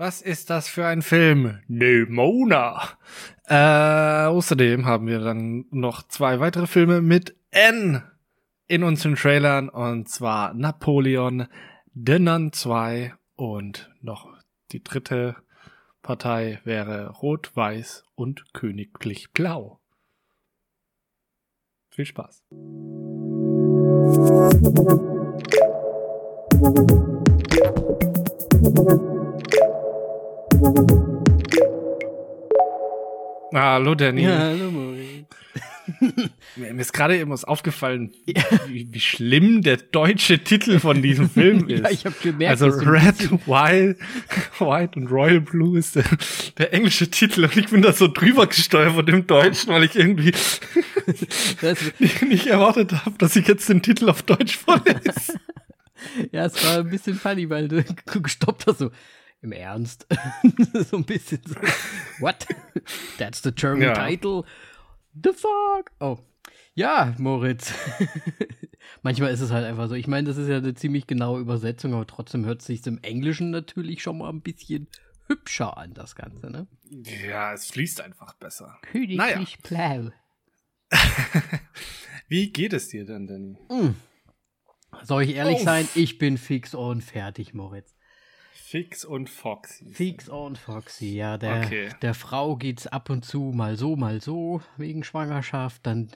Was ist das für ein Film? Nemona. Äh, außerdem haben wir dann noch zwei weitere Filme mit N in unseren Trailern und zwar Napoleon, The Nun 2 und noch die dritte Partei wäre Rot, Weiß und Königlich Blau. Viel Spaß. Hallo Danny. Ja, hallo Moritz. Mir ist gerade eben was aufgefallen, wie, wie, schlimm der deutsche Titel von diesem Film ist. ja, ich habe gemerkt. Also Red, White, White und Royal Blue ist der, der, englische Titel und ich bin da so drüber gesteuert im Deutschen, weil ich irgendwie nicht, nicht erwartet habe, dass ich jetzt den Titel auf Deutsch vorlese. ja, es war ein bisschen funny, weil du gestoppt hast so. Im Ernst? so ein bisschen so. What? That's the German ja. title? The fuck? Oh. Ja, Moritz. Manchmal ist es halt einfach so. Ich meine, das ist ja eine ziemlich genaue Übersetzung, aber trotzdem hört es sich im Englischen natürlich schon mal ein bisschen hübscher an, das Ganze, ne? Ja, es fließt einfach besser. Königlich naja. blau. Wie geht es dir denn, Danny? Mm. Soll ich ehrlich oh. sein? Ich bin fix und fertig, Moritz. Fix und Foxy. Fix und Foxy, ja. Der, okay. der Frau geht's ab und zu mal so, mal so wegen Schwangerschaft. Dann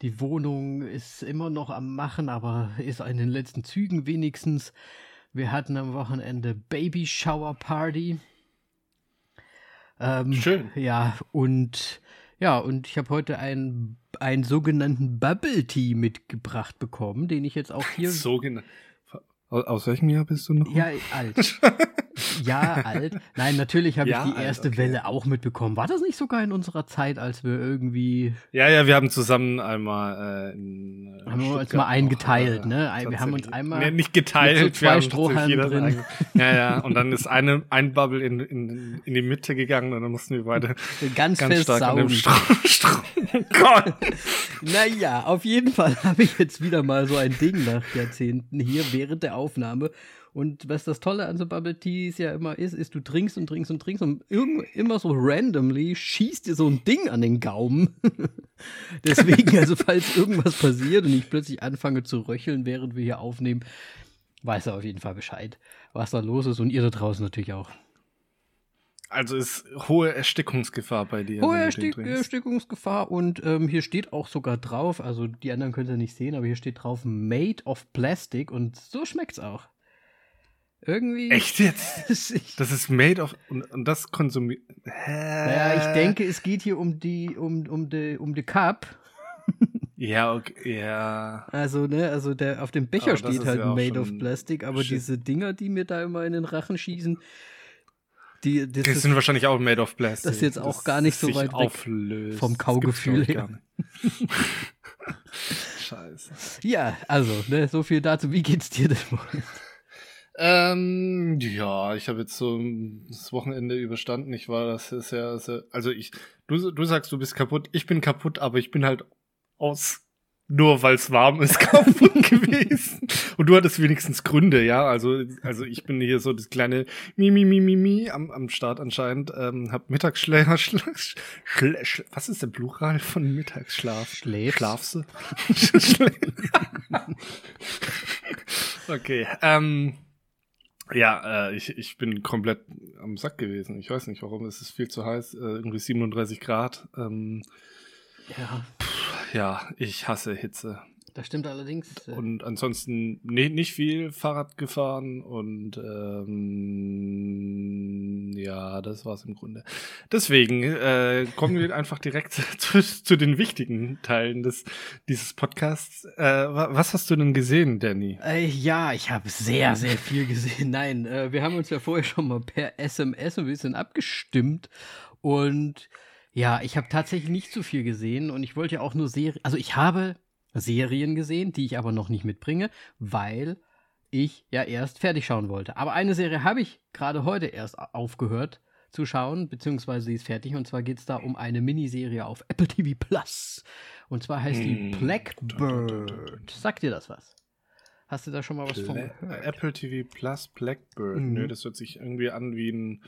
die Wohnung ist immer noch am Machen, aber ist in den letzten Zügen wenigstens. Wir hatten am Wochenende Baby Shower Party. Ähm, Schön. Ja, und ja, und ich habe heute einen, einen sogenannten Bubble Tea mitgebracht bekommen, den ich jetzt auch hier. Sogenannten. Aus welchem Jahr bist du noch? Ja, alt. ja, alt. Nein, natürlich habe ja, ich die erste alt, okay. Welle auch mitbekommen. War das nicht sogar in unserer Zeit, als wir irgendwie. Ja, ja, wir haben zusammen einmal. Äh, in, äh, haben wir uns mal eingeteilt, auch, ne? Wir haben uns einmal. Nee, nicht geteilt. Mit so zwei Strohhalmen drin. ja, ja. Und dann ist eine, ein Bubble in, in, in die Mitte gegangen und dann mussten wir beide ganz, ganz fest stark saugen. Strom, Strom. Gott. naja, auf jeden Fall habe ich jetzt wieder mal so ein Ding nach Jahrzehnten hier während der Aufnahme. Und was das Tolle an so Bubble Teas ja immer ist, ist, du trinkst und trinkst und trinkst und immer so randomly schießt dir so ein Ding an den Gaumen. Deswegen, also falls irgendwas passiert und ich plötzlich anfange zu röcheln, während wir hier aufnehmen, weiß er auf jeden Fall Bescheid, was da los ist und ihr da draußen natürlich auch. Also ist hohe Erstickungsgefahr bei dir. Hohe Erstick Erstickungsgefahr und ähm, hier steht auch sogar drauf, also die anderen könnt ihr nicht sehen, aber hier steht drauf Made of Plastic und so schmeckt's auch. Irgendwie. Echt jetzt? das ist made of und, und das konsumiert. Naja, ich denke, es geht hier um die um um die um die Cup. Ja, okay, ja. Also, ne, also der auf dem Becher steht halt ja made of plastic, aber shit. diese Dinger, die mir da immer in den Rachen schießen, die, das, das sind wahrscheinlich auch made of plastic. Das ist jetzt auch gar nicht so weit auflöst. weg vom Kaugefühl her. Scheiße. Ja, also, ne, so viel dazu. Wie geht's dir denn? Ähm, ja, ich habe jetzt so das Wochenende überstanden. Ich war das ist ja, also ich, du, du sagst, du bist kaputt. Ich bin kaputt, aber ich bin halt aus nur weil es warm ist kaputt gewesen. Und du hattest wenigstens Gründe, ja. Also, also ich bin hier so das kleine Mimi Mimi Mimi am, am Start anscheinend. Ähm, hab Mittagsschläfer. Schl Schl Schl was ist der Plural von Mittagsschlaf? Schläfst. Schlafse? okay. Ähm, ja, äh, ich, ich bin komplett am Sack gewesen. Ich weiß nicht warum. Es ist viel zu heiß. Äh, irgendwie 37 Grad. Ähm, ja. Pff, ja, ich hasse Hitze. Das stimmt allerdings. Äh, und ansonsten nee, nicht viel Fahrrad gefahren und ähm, ja, das war's im Grunde. Deswegen äh, kommen wir einfach direkt zu, zu, den wichtigen Teilen des dieses Podcasts. Äh, was hast du denn gesehen, Danny? Äh, ja, ich habe sehr, sehr viel gesehen. Nein, äh, wir haben uns ja vorher schon mal per SMS ein bisschen abgestimmt und ja, ich habe tatsächlich nicht so viel gesehen und ich wollte ja auch nur Serien. Also ich habe Serien gesehen, die ich aber noch nicht mitbringe, weil ich ja erst fertig schauen wollte. Aber eine Serie habe ich gerade heute erst aufgehört zu schauen, beziehungsweise sie ist fertig. Und zwar geht es da um eine Miniserie auf Apple TV Plus. Und zwar heißt die hm. Blackbird. Sagt dir das was? Hast du da schon mal was Pla von gehört? Apple TV Plus Blackbird. Mhm. Nö, das hört sich irgendwie an wie ein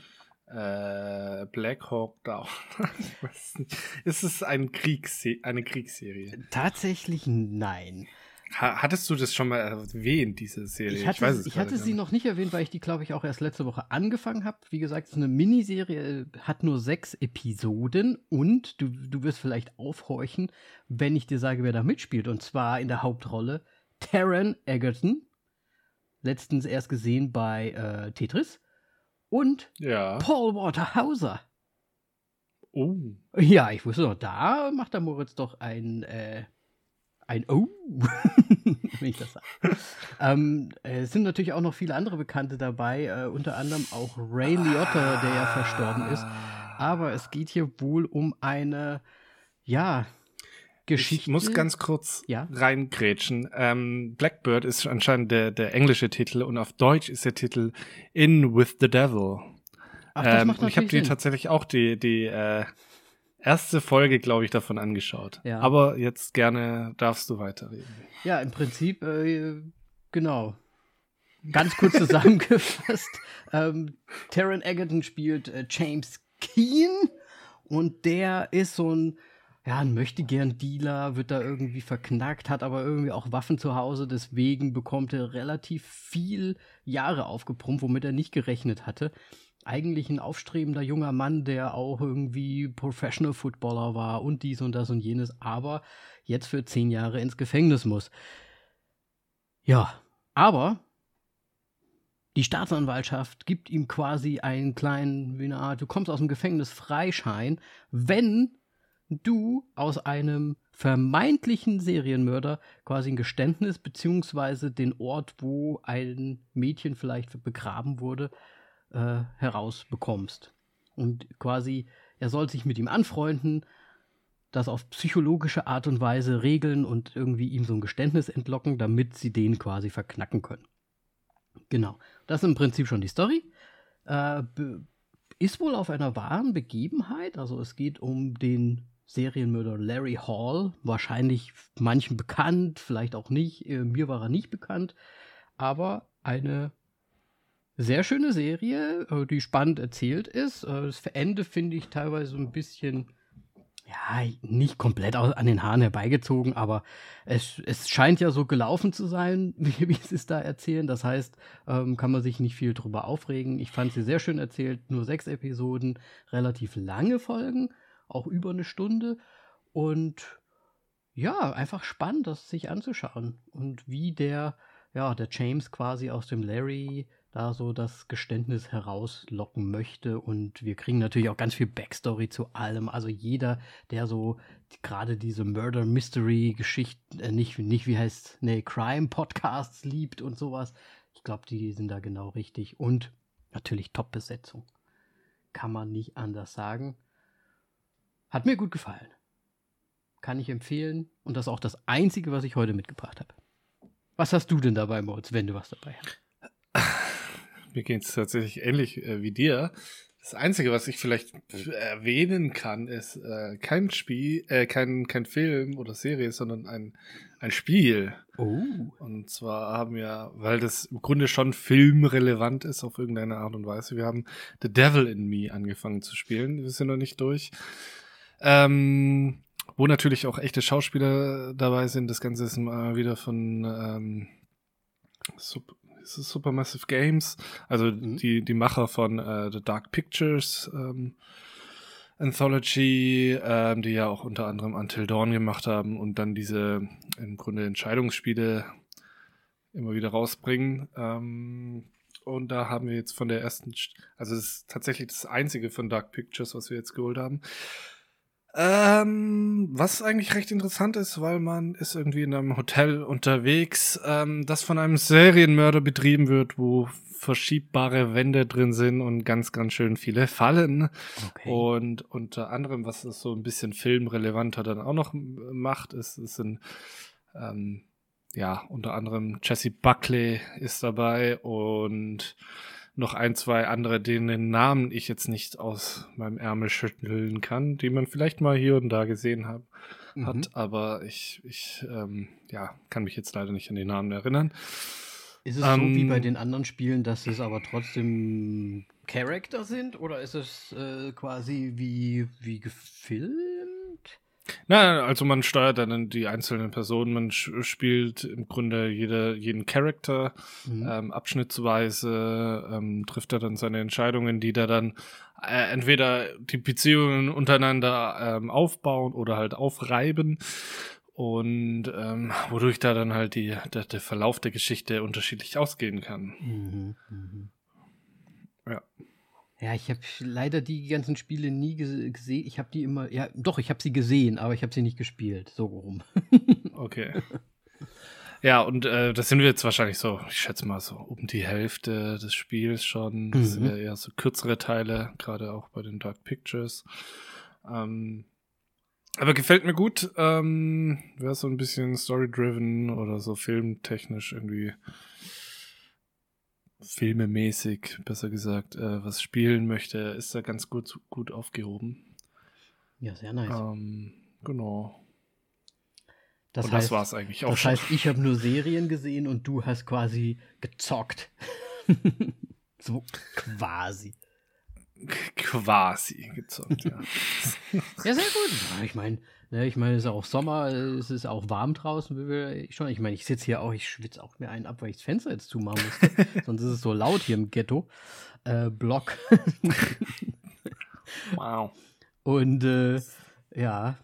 äh, Black Hawk Down. ich nicht. Es ist ein Kriegsse eine Kriegsserie. Tatsächlich nein. Ha hattest du das schon mal erwähnt, diese Serie? Ich hatte, weiß es ich hatte sie nicht. noch nicht erwähnt, weil ich die, glaube ich, auch erst letzte Woche angefangen habe. Wie gesagt, es ist eine Miniserie, äh, hat nur sechs Episoden und du, du wirst vielleicht aufhorchen, wenn ich dir sage, wer da mitspielt. Und zwar in der Hauptrolle Taron Egerton, letztens erst gesehen bei äh, Tetris, und Ja. Paul Walter Hauser. Oh. Ja, ich wusste noch, da macht der Moritz doch ein, äh, ein Oh, wenn ich das sage. ähm, äh, es sind natürlich auch noch viele andere Bekannte dabei, äh, unter anderem auch Ray Liotta, der ja verstorben ist. Aber es geht hier wohl um eine, ja, Geschichte. Ich muss ganz kurz Ja. reingrätschen. Ähm, Blackbird ist anscheinend der, der englische Titel und auf Deutsch ist der Titel In with the Devil. Ach, das ähm, macht und ich habe dir tatsächlich auch die, die äh, erste Folge, glaube ich, davon angeschaut. Ja. Aber jetzt gerne darfst du weiterreden. Ja, im Prinzip, äh, genau. Ganz kurz zusammengefasst. ähm, Taron Egerton spielt äh, James Keen und der ist so ein, ja, ein Möchtegern-Dealer, wird da irgendwie verknackt, hat aber irgendwie auch Waffen zu Hause, deswegen bekommt er relativ viel Jahre aufgepumpt, womit er nicht gerechnet hatte. Eigentlich ein aufstrebender junger Mann, der auch irgendwie Professional Footballer war und dies und das und jenes, aber jetzt für zehn Jahre ins Gefängnis muss. Ja, aber die Staatsanwaltschaft gibt ihm quasi einen kleinen, wie eine Art, du kommst aus dem Gefängnis Freischein, wenn du aus einem vermeintlichen Serienmörder quasi ein Geständnis beziehungsweise den Ort, wo ein Mädchen vielleicht begraben wurde, äh, herausbekommst. Und quasi, er soll sich mit ihm anfreunden, das auf psychologische Art und Weise regeln und irgendwie ihm so ein Geständnis entlocken, damit sie den quasi verknacken können. Genau. Das ist im Prinzip schon die Story. Äh, ist wohl auf einer wahren Begebenheit. Also es geht um den Serienmörder Larry Hall. Wahrscheinlich manchen bekannt, vielleicht auch nicht. Äh, mir war er nicht bekannt. Aber eine sehr schöne Serie, äh, die spannend erzählt ist. Äh, das Ende finde ich teilweise ein bisschen, ja, nicht komplett an den Haaren herbeigezogen, aber es, es scheint ja so gelaufen zu sein, wie, wie sie es da erzählen. Das heißt, ähm, kann man sich nicht viel drüber aufregen. Ich fand sie sehr schön erzählt, nur sechs Episoden, relativ lange Folgen, auch über eine Stunde. Und ja, einfach spannend, das sich anzuschauen. Und wie der, ja, der James quasi aus dem Larry da so das Geständnis herauslocken möchte. Und wir kriegen natürlich auch ganz viel Backstory zu allem. Also jeder, der so gerade diese Murder Mystery Geschichten, äh, nicht, nicht wie heißt, nee, Crime Podcasts liebt und sowas. Ich glaube, die sind da genau richtig. Und natürlich Top-Besetzung. Kann man nicht anders sagen. Hat mir gut gefallen. Kann ich empfehlen. Und das ist auch das Einzige, was ich heute mitgebracht habe. Was hast du denn dabei, Moritz, wenn du was dabei hast? Mir geht es tatsächlich ähnlich äh, wie dir. Das Einzige, was ich vielleicht erwähnen kann, ist äh, kein Spiel, äh, kein, kein Film oder Serie, sondern ein, ein Spiel. Oh. Und zwar haben wir, weil das im Grunde schon filmrelevant ist auf irgendeine Art und Weise, wir haben The Devil in Me angefangen zu spielen. Wir sind noch nicht durch. Ähm, wo natürlich auch echte Schauspieler dabei sind. Das Ganze ist mal wieder von ähm, Sup ist es Supermassive Games, also Mhm. die, die Macher von äh, The Dark Pictures ähm, Anthology, ähm, die ja auch unter anderem Until Dawn gemacht haben und dann diese im Grunde Entscheidungsspiele immer wieder rausbringen. Ähm, und da haben wir jetzt von der ersten, St- also das ist tatsächlich das einzige von Dark Pictures, was wir jetzt geholt haben. Ähm, was eigentlich recht interessant ist, weil man ist irgendwie in einem Hotel unterwegs, ähm, das von einem Serienmörder betrieben wird, wo verschiebbare Wände drin sind und ganz, ganz schön viele Fallen. Okay. Und unter anderem, was es so ein bisschen filmrelevanter dann auch noch macht, ist, ist ein, ähm, ja, unter anderem Jesse Buckley ist dabei und noch ein, zwei andere, denen Namen ich jetzt nicht aus meinem Ärmel schütteln kann, die man vielleicht mal hier und da gesehen hat. mhm. hat, aber ich, ich ähm, ja, kann mich jetzt leider nicht an den Namen erinnern. Ist es ähm, so wie bei den anderen Spielen, dass es aber trotzdem Charakter sind oder ist es äh, quasi wie, wie gefilmt? Nein, also man steuert dann die einzelnen Personen, man spielt im Grunde jede, jeden Charakter mhm. ähm, abschnittsweise, ähm, trifft er dann seine Entscheidungen, die da dann äh, entweder die Beziehungen untereinander ähm, aufbauen oder halt aufreiben und ähm, wodurch da dann halt die, der, der Verlauf der Geschichte unterschiedlich ausgehen kann. Mhm, mh. Ja. Ja, ich habe leider die ganzen Spiele nie gesehen. Ich habe die immer, ja, doch, ich habe sie gesehen, aber ich habe sie nicht gespielt. So rum. okay. Ja, und äh, das sind wir jetzt wahrscheinlich so, ich schätze mal so um die Hälfte des Spiels schon. Das mhm. sind ja eher so kürzere Teile, gerade auch bei den Dark Pictures. Ähm, aber gefällt mir gut. Ähm, Wäre so ein bisschen story-driven oder so filmtechnisch irgendwie filmemäßig, besser gesagt, äh, was spielen möchte, ist da ganz gut, gut aufgehoben. Ja, sehr nice. Ähm, genau. Das, und heißt, das war's eigentlich auch. Das schon. heißt, ich habe nur Serien gesehen und du hast quasi gezockt. so quasi. Quasi gezockt, ja. ja, sehr gut. Ich meine, ne, ich meine, es ist auch Sommer, es ist auch warm draußen, schon. Ich meine, ich sitze hier auch, ich schwitze auch mir einen ab, weil ich das Fenster jetzt zumachen muss. Sonst ist es so laut hier im Ghetto. Äh, Block. wow. Und äh, ja,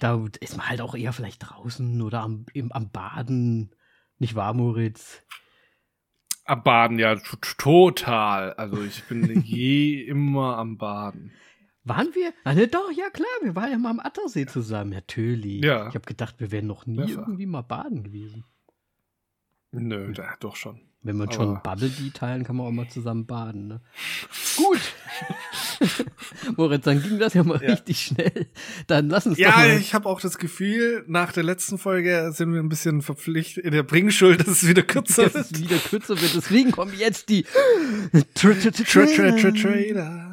da ist man halt auch eher vielleicht draußen oder am, im, am Baden. Nicht wahr, Moritz? Am Baden, ja, total. Also ich bin je immer am Baden. Waren wir? Ah, ne, doch, ja klar, wir waren ja mal am Attersee zusammen, natürlich. Ja. Ich habe gedacht, wir wären noch nie Besser. irgendwie mal baden gewesen. Nö, da, doch schon. Wenn man Aber schon Bubble Tea teilen, kann man auch mal zusammen baden, ne? Gut. Moritz, dann ging das ja mal ja. richtig schnell. Dann lass uns ja, doch mal. Ja, ich habe auch das Gefühl, nach der letzten Folge sind wir ein bisschen verpflichtet in der Bringschuld, dass es wieder kürzer dass wird. Dass es wieder kürzer wird. Deswegen kommen jetzt die Trailer.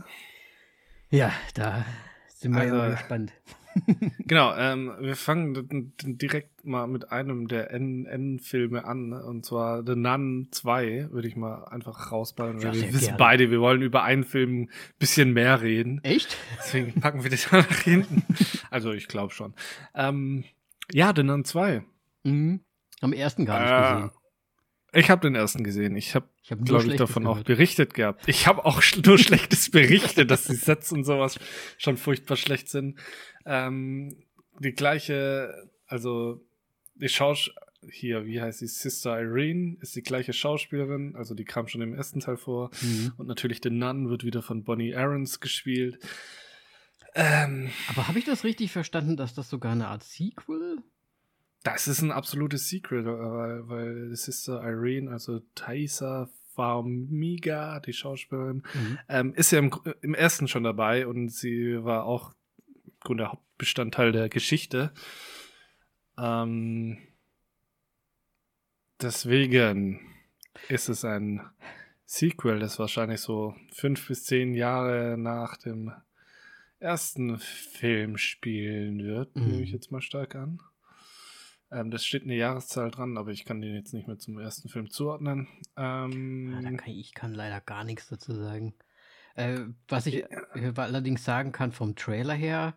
Ja, da sind wir also, gespannt. genau, ähm, wir fangen direkt mal mit einem der N-Filme an, ne? und zwar The Nun 2, würde ich mal einfach rausballen. Ja, wir wissen gerne. beide, wir wollen über einen Film ein bisschen mehr reden. Echt? Deswegen packen wir das mal nach hinten. also ich glaube schon. Ähm, ja, The Nun 2. Mhm. Am ersten gar nicht äh, gesehen. Ich habe den ersten gesehen. Ich habe, hab glaube ich, davon gehört. auch berichtet gehabt. Ich habe auch nur Schlechtes berichtet, dass die Sets und sowas schon furchtbar schlecht sind. Ähm, die gleiche, also die Schausch hier, wie heißt sie? Sister Irene ist die gleiche Schauspielerin, also die kam schon im ersten Teil vor. Mhm. Und natürlich The Nun wird wieder von Bonnie Aarons gespielt. Ähm, Aber habe ich das richtig verstanden, dass das sogar eine Art Sequel das ist ein absolutes Secret, weil, weil Sister Irene, also Thaisa Farmiga, die Schauspielerin, mhm. ähm, ist ja im, im, ersten schon dabei und sie war auch im Grunde Hauptbestandteil der Geschichte. Ähm, deswegen ist es ein Sequel, das wahrscheinlich so fünf bis zehn Jahre nach dem ersten Film spielen wird, mhm. nehme ich jetzt mal stark an. Ähm, das steht eine Jahreszahl dran, aber ich kann den jetzt nicht mehr zum ersten Film zuordnen. Ähm, ja, kann ich, ich, kann leider gar nichts dazu sagen. Äh, was ich ja. allerdings sagen kann vom Trailer her,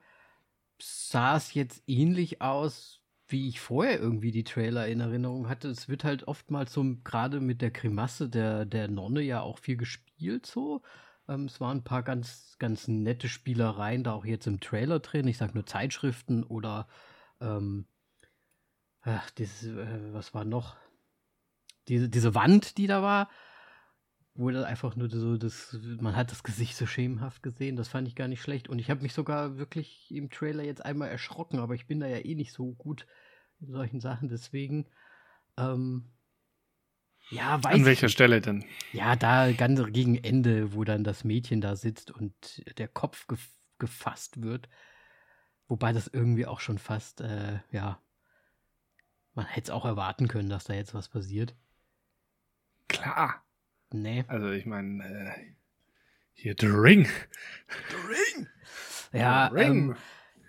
sah es jetzt ähnlich aus, wie ich vorher irgendwie die Trailer in Erinnerung hatte. Es wird halt oftmals so gerade mit der Grimasse der, der Nonne ja auch viel gespielt so. Ähm, es waren ein paar ganz, ganz nette Spielereien da auch jetzt im Trailer drin. Ich sag nur Zeitschriften oder ähm, ach, dieses, äh, was war noch? Diese, diese Wand, die da war, wo dann einfach nur so das, man hat das Gesicht so schemenhaft gesehen, das fand ich gar nicht schlecht. Und ich habe mich sogar wirklich im Trailer jetzt einmal erschrocken, aber ich bin da ja eh nicht so gut in solchen Sachen, deswegen, ähm, ja, weiß An welcher ich. Stelle denn? Ja, da ganz gegen Ende, wo dann das Mädchen da sitzt und der Kopf gef gefasst wird. Wobei das irgendwie auch schon fast, äh, ja, man hätte es auch erwarten können, dass da jetzt was passiert. Klar. Nee. Also ich meine, äh, hier The Ring. The Ring. Ja, The Ring. Ähm,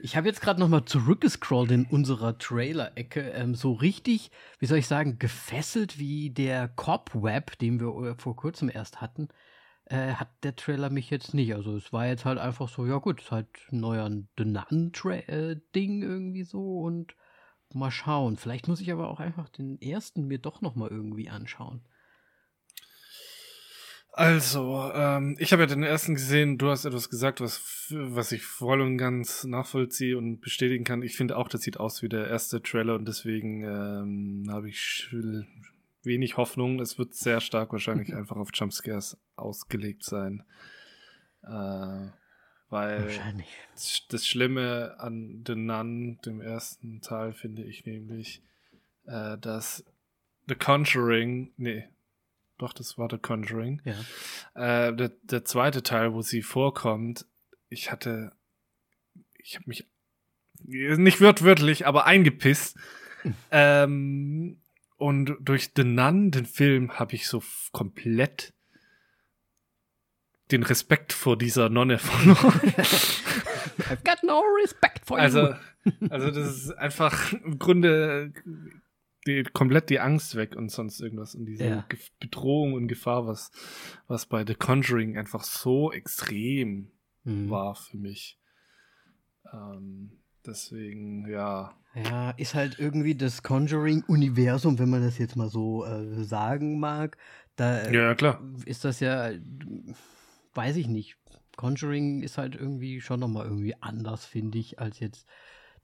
Ich habe jetzt gerade noch mal zurückgescrollt in unserer Trailer-Ecke. Ähm, so richtig, wie soll ich sagen, gefesselt wie der Cobweb, den wir äh, vor kurzem erst hatten, äh, hat der Trailer mich jetzt nicht. Also es war jetzt halt einfach so, ja gut, es ist halt ein neuer The Nun-Ding äh, irgendwie so und mal schauen. Vielleicht muss ich aber auch einfach den ersten mir doch noch mal irgendwie anschauen. Also, ähm, ich habe ja den ersten gesehen, du hast etwas gesagt, was, was ich voll und ganz nachvollziehe und bestätigen kann. Ich finde auch, das sieht aus wie der erste Trailer und deswegen ähm, habe ich wenig Hoffnung. Es wird sehr stark wahrscheinlich einfach auf Jumpscares ausgelegt sein. Äh, weil das Schlimme an The Nun, dem ersten Teil, finde ich nämlich, äh, dass The Conjuring, nee, doch, das war The Conjuring. Ja. Äh, der, der zweite Teil, wo sie vorkommt, ich hatte, ich habe mich nicht wörtlich, aber eingepisst. ähm, und durch The Nun, den Film, habe ich so komplett den Respekt vor dieser Nonne verloren. I've got no respect for also, you. Also, das ist einfach im Grunde die, komplett die Angst weg und sonst irgendwas. Und diese ja. Bedrohung und Gefahr, was, was bei The Conjuring einfach so extrem mhm. war für mich. Ähm, deswegen, ja. Ja, ist halt irgendwie das Conjuring-Universum, wenn man das jetzt mal so äh, sagen mag. Da ja, klar. ist das ja, weiß ich nicht. Conjuring ist halt irgendwie schon nochmal irgendwie anders, finde ich, als jetzt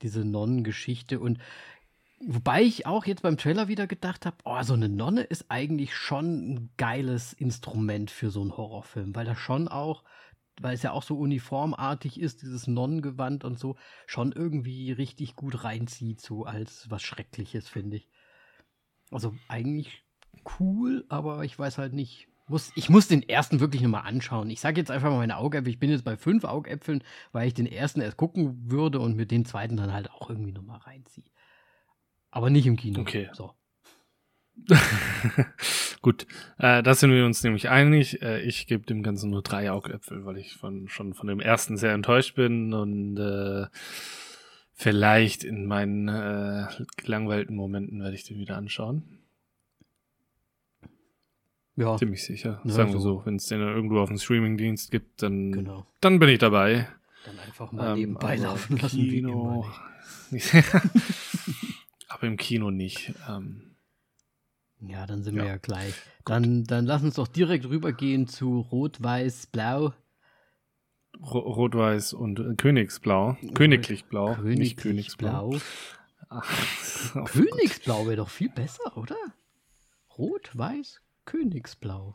diese Nonnengeschichte. Und Wobei ich auch jetzt beim Trailer wieder gedacht habe, oh, so eine Nonne ist eigentlich schon ein geiles Instrument für so einen Horrorfilm, weil das schon auch, weil es ja auch so uniformartig ist, dieses Nonnengewand und so, schon irgendwie richtig gut reinzieht, so als was Schreckliches, finde ich. Also eigentlich cool, aber ich weiß halt nicht. Muss, ich muss den ersten wirklich nochmal anschauen. Ich sage jetzt einfach mal meine Augäpfel. Ich bin jetzt bei fünf Augäpfeln, weil ich den ersten erst gucken würde und mir den zweiten dann halt auch irgendwie nochmal reinziehe. Aber nicht im Kino. Okay. So. Gut, äh, da sind wir uns nämlich einig. Äh, ich gebe dem Ganzen nur drei Augäpfel, weil ich von, schon von dem ersten sehr enttäuscht bin und äh, vielleicht in meinen äh, gelangweilten Momenten werde ich den wieder anschauen. Ja. Ziemlich sicher. Ja, Sagen wir so, wenn es den irgendwo auf dem Streamingdienst gibt, dann, genau. dann bin ich dabei. Dann einfach mal ähm, nebenbei laufen lassen. Kino. aber im Kino nicht. Ähm, ja, dann sind ja. wir ja gleich. Dann, dann lass uns doch direkt rübergehen zu Rot-Weiß-Blau. Rot-Weiß und äh, Königsblau. Königlich Blau, Königlich nicht Königsblau. Königsblau wäre doch viel besser, oder? Rot-Weiß, Königsblau.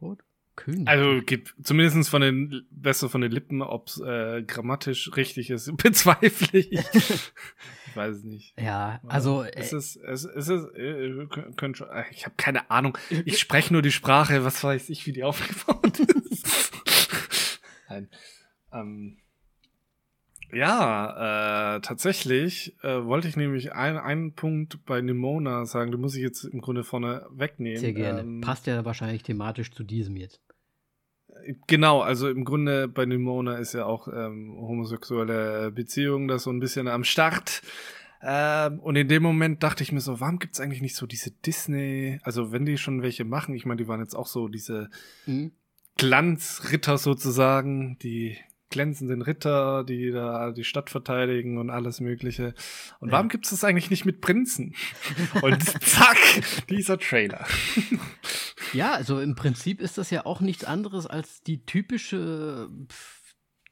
Rot, König. Also geht zumindest von den besser von den Lippen, ob es äh, grammatisch richtig ist, bezweifle ich. ich weiß es nicht. Ja, also es ist es ist es äh, können schon, äh, ich habe keine Ahnung. Ich spreche nur die Sprache, was weiß ich, wie die aufgebaut ist. Nein. Ähm, ja, äh, tatsächlich äh, wollte ich nämlich ein, einen Punkt bei Nimona sagen, den muss ich jetzt im Grunde vorne wegnehmen. Sehr gerne. Ähm, Passt ja wahrscheinlich thematisch zu diesem jetzt. Genau, also im Grunde bei Nimona ist ja auch ähm, homosexuelle Beziehung da so ein bisschen am Start. Ähm, und in dem Moment dachte ich mir so, warum gibt's eigentlich nicht so diese Disney, also wenn die schon welche machen, ich meine, die waren jetzt auch so diese mhm. Glanzritter sozusagen, die glänzenden Ritter, die da die Stadt verteidigen und alles Mögliche. Und ja. warum gibt es das eigentlich nicht mit Prinzen? Und zack, dieser Trailer. Ja, also im Prinzip ist das ja auch nichts anderes als die typische,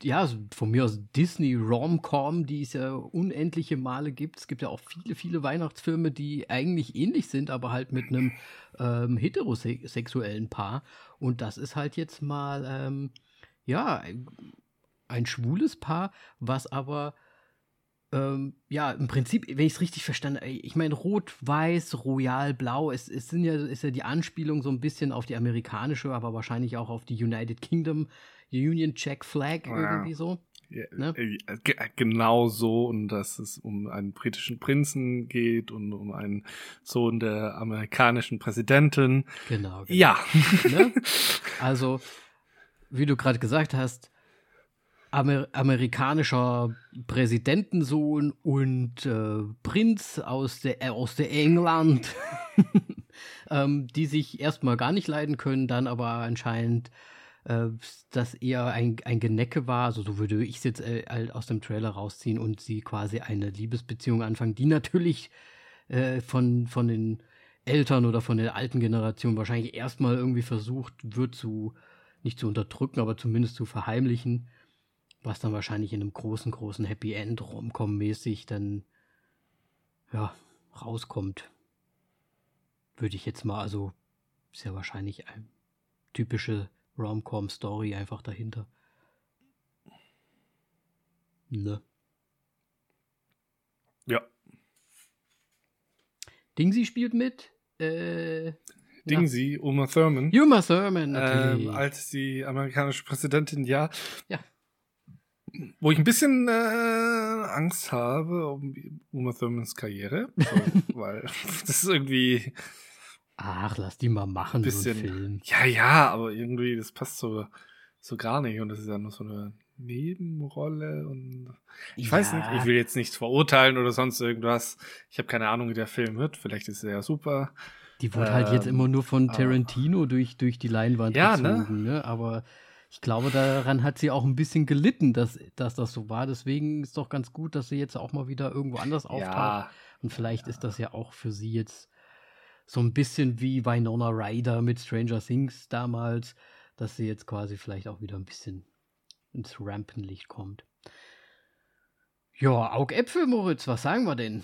ja, von mir aus Disney Rom-Com, die es ja unendliche Male gibt. Es gibt ja auch viele, viele Weihnachtsfilme, die eigentlich ähnlich sind, aber halt mit einem ähm, heterosexuellen Paar. Und das ist halt jetzt mal, ähm, ja, ein schwules Paar, was aber ähm, ja, im Prinzip, wenn ich es richtig verstanden habe, ich meine, Rot, Weiß, Royal, Blau, es, es sind ja, ist ja die Anspielung so ein bisschen auf die amerikanische, aber wahrscheinlich auch auf die United Kingdom Union Jack Flag ja. irgendwie so. Ja, ne? Äh, genau so, und dass es um einen britischen Prinzen geht und um einen Sohn der amerikanischen Präsidentin. Genau. genau. Ja. Ne? Also, wie du gerade gesagt hast, Amer amerikanischer Präsidentensohn und äh, Prinz aus der, äh, aus der England, ähm, die sich erstmal gar nicht leiden können, dann aber anscheinend äh, das eher ein, ein Genecke war, also so würde ich es jetzt äh, aus dem Trailer rausziehen und sie quasi eine Liebesbeziehung anfangen, die natürlich äh, von, von den Eltern oder von der alten Generation wahrscheinlich erstmal irgendwie versucht wird zu, nicht zu unterdrücken, aber zumindest zu verheimlichen, was dann wahrscheinlich in einem großen, großen Happy End Romcom-mäßig dann ja, rauskommt. Würde ich jetzt mal, also ist ja wahrscheinlich eine typische Rom-Com-Story einfach dahinter. Ne? Ja. Dingsy spielt mit. Äh, Dingsy, Uma Thurman. Uma Thurman, natürlich. Ähm, als die amerikanische Präsidentin, ja. Ja. Wo ich ein bisschen äh, Angst habe um Uma Thurmans Karriere. Weil das ist irgendwie. Ach, lass die mal machen, bisschen, so einen Film. Ja, ja, aber irgendwie, das passt so, so gar nicht. Und das ist ja nur so eine Nebenrolle und ich Ja. weiß nicht, ich will jetzt nichts verurteilen oder sonst irgendwas. Ich habe keine Ahnung, wie der Film wird. Vielleicht ist er ja super. Die wurde halt jetzt Ähm, immer nur von Tarantino durch, durch die Leinwand Ja, ne? gezogen, ne? Aber ich glaube, daran hat sie auch ein bisschen gelitten, dass, dass das so war. Deswegen ist doch ganz gut, dass sie jetzt auch mal wieder irgendwo anders auftaucht. Ja, Und vielleicht ist das ja auch für sie jetzt so ein bisschen wie Winona Ryder mit Stranger Things damals, dass sie jetzt quasi vielleicht auch wieder ein bisschen ins Rampenlicht kommt. Ja, Augäpfel, Moritz, was sagen wir denn?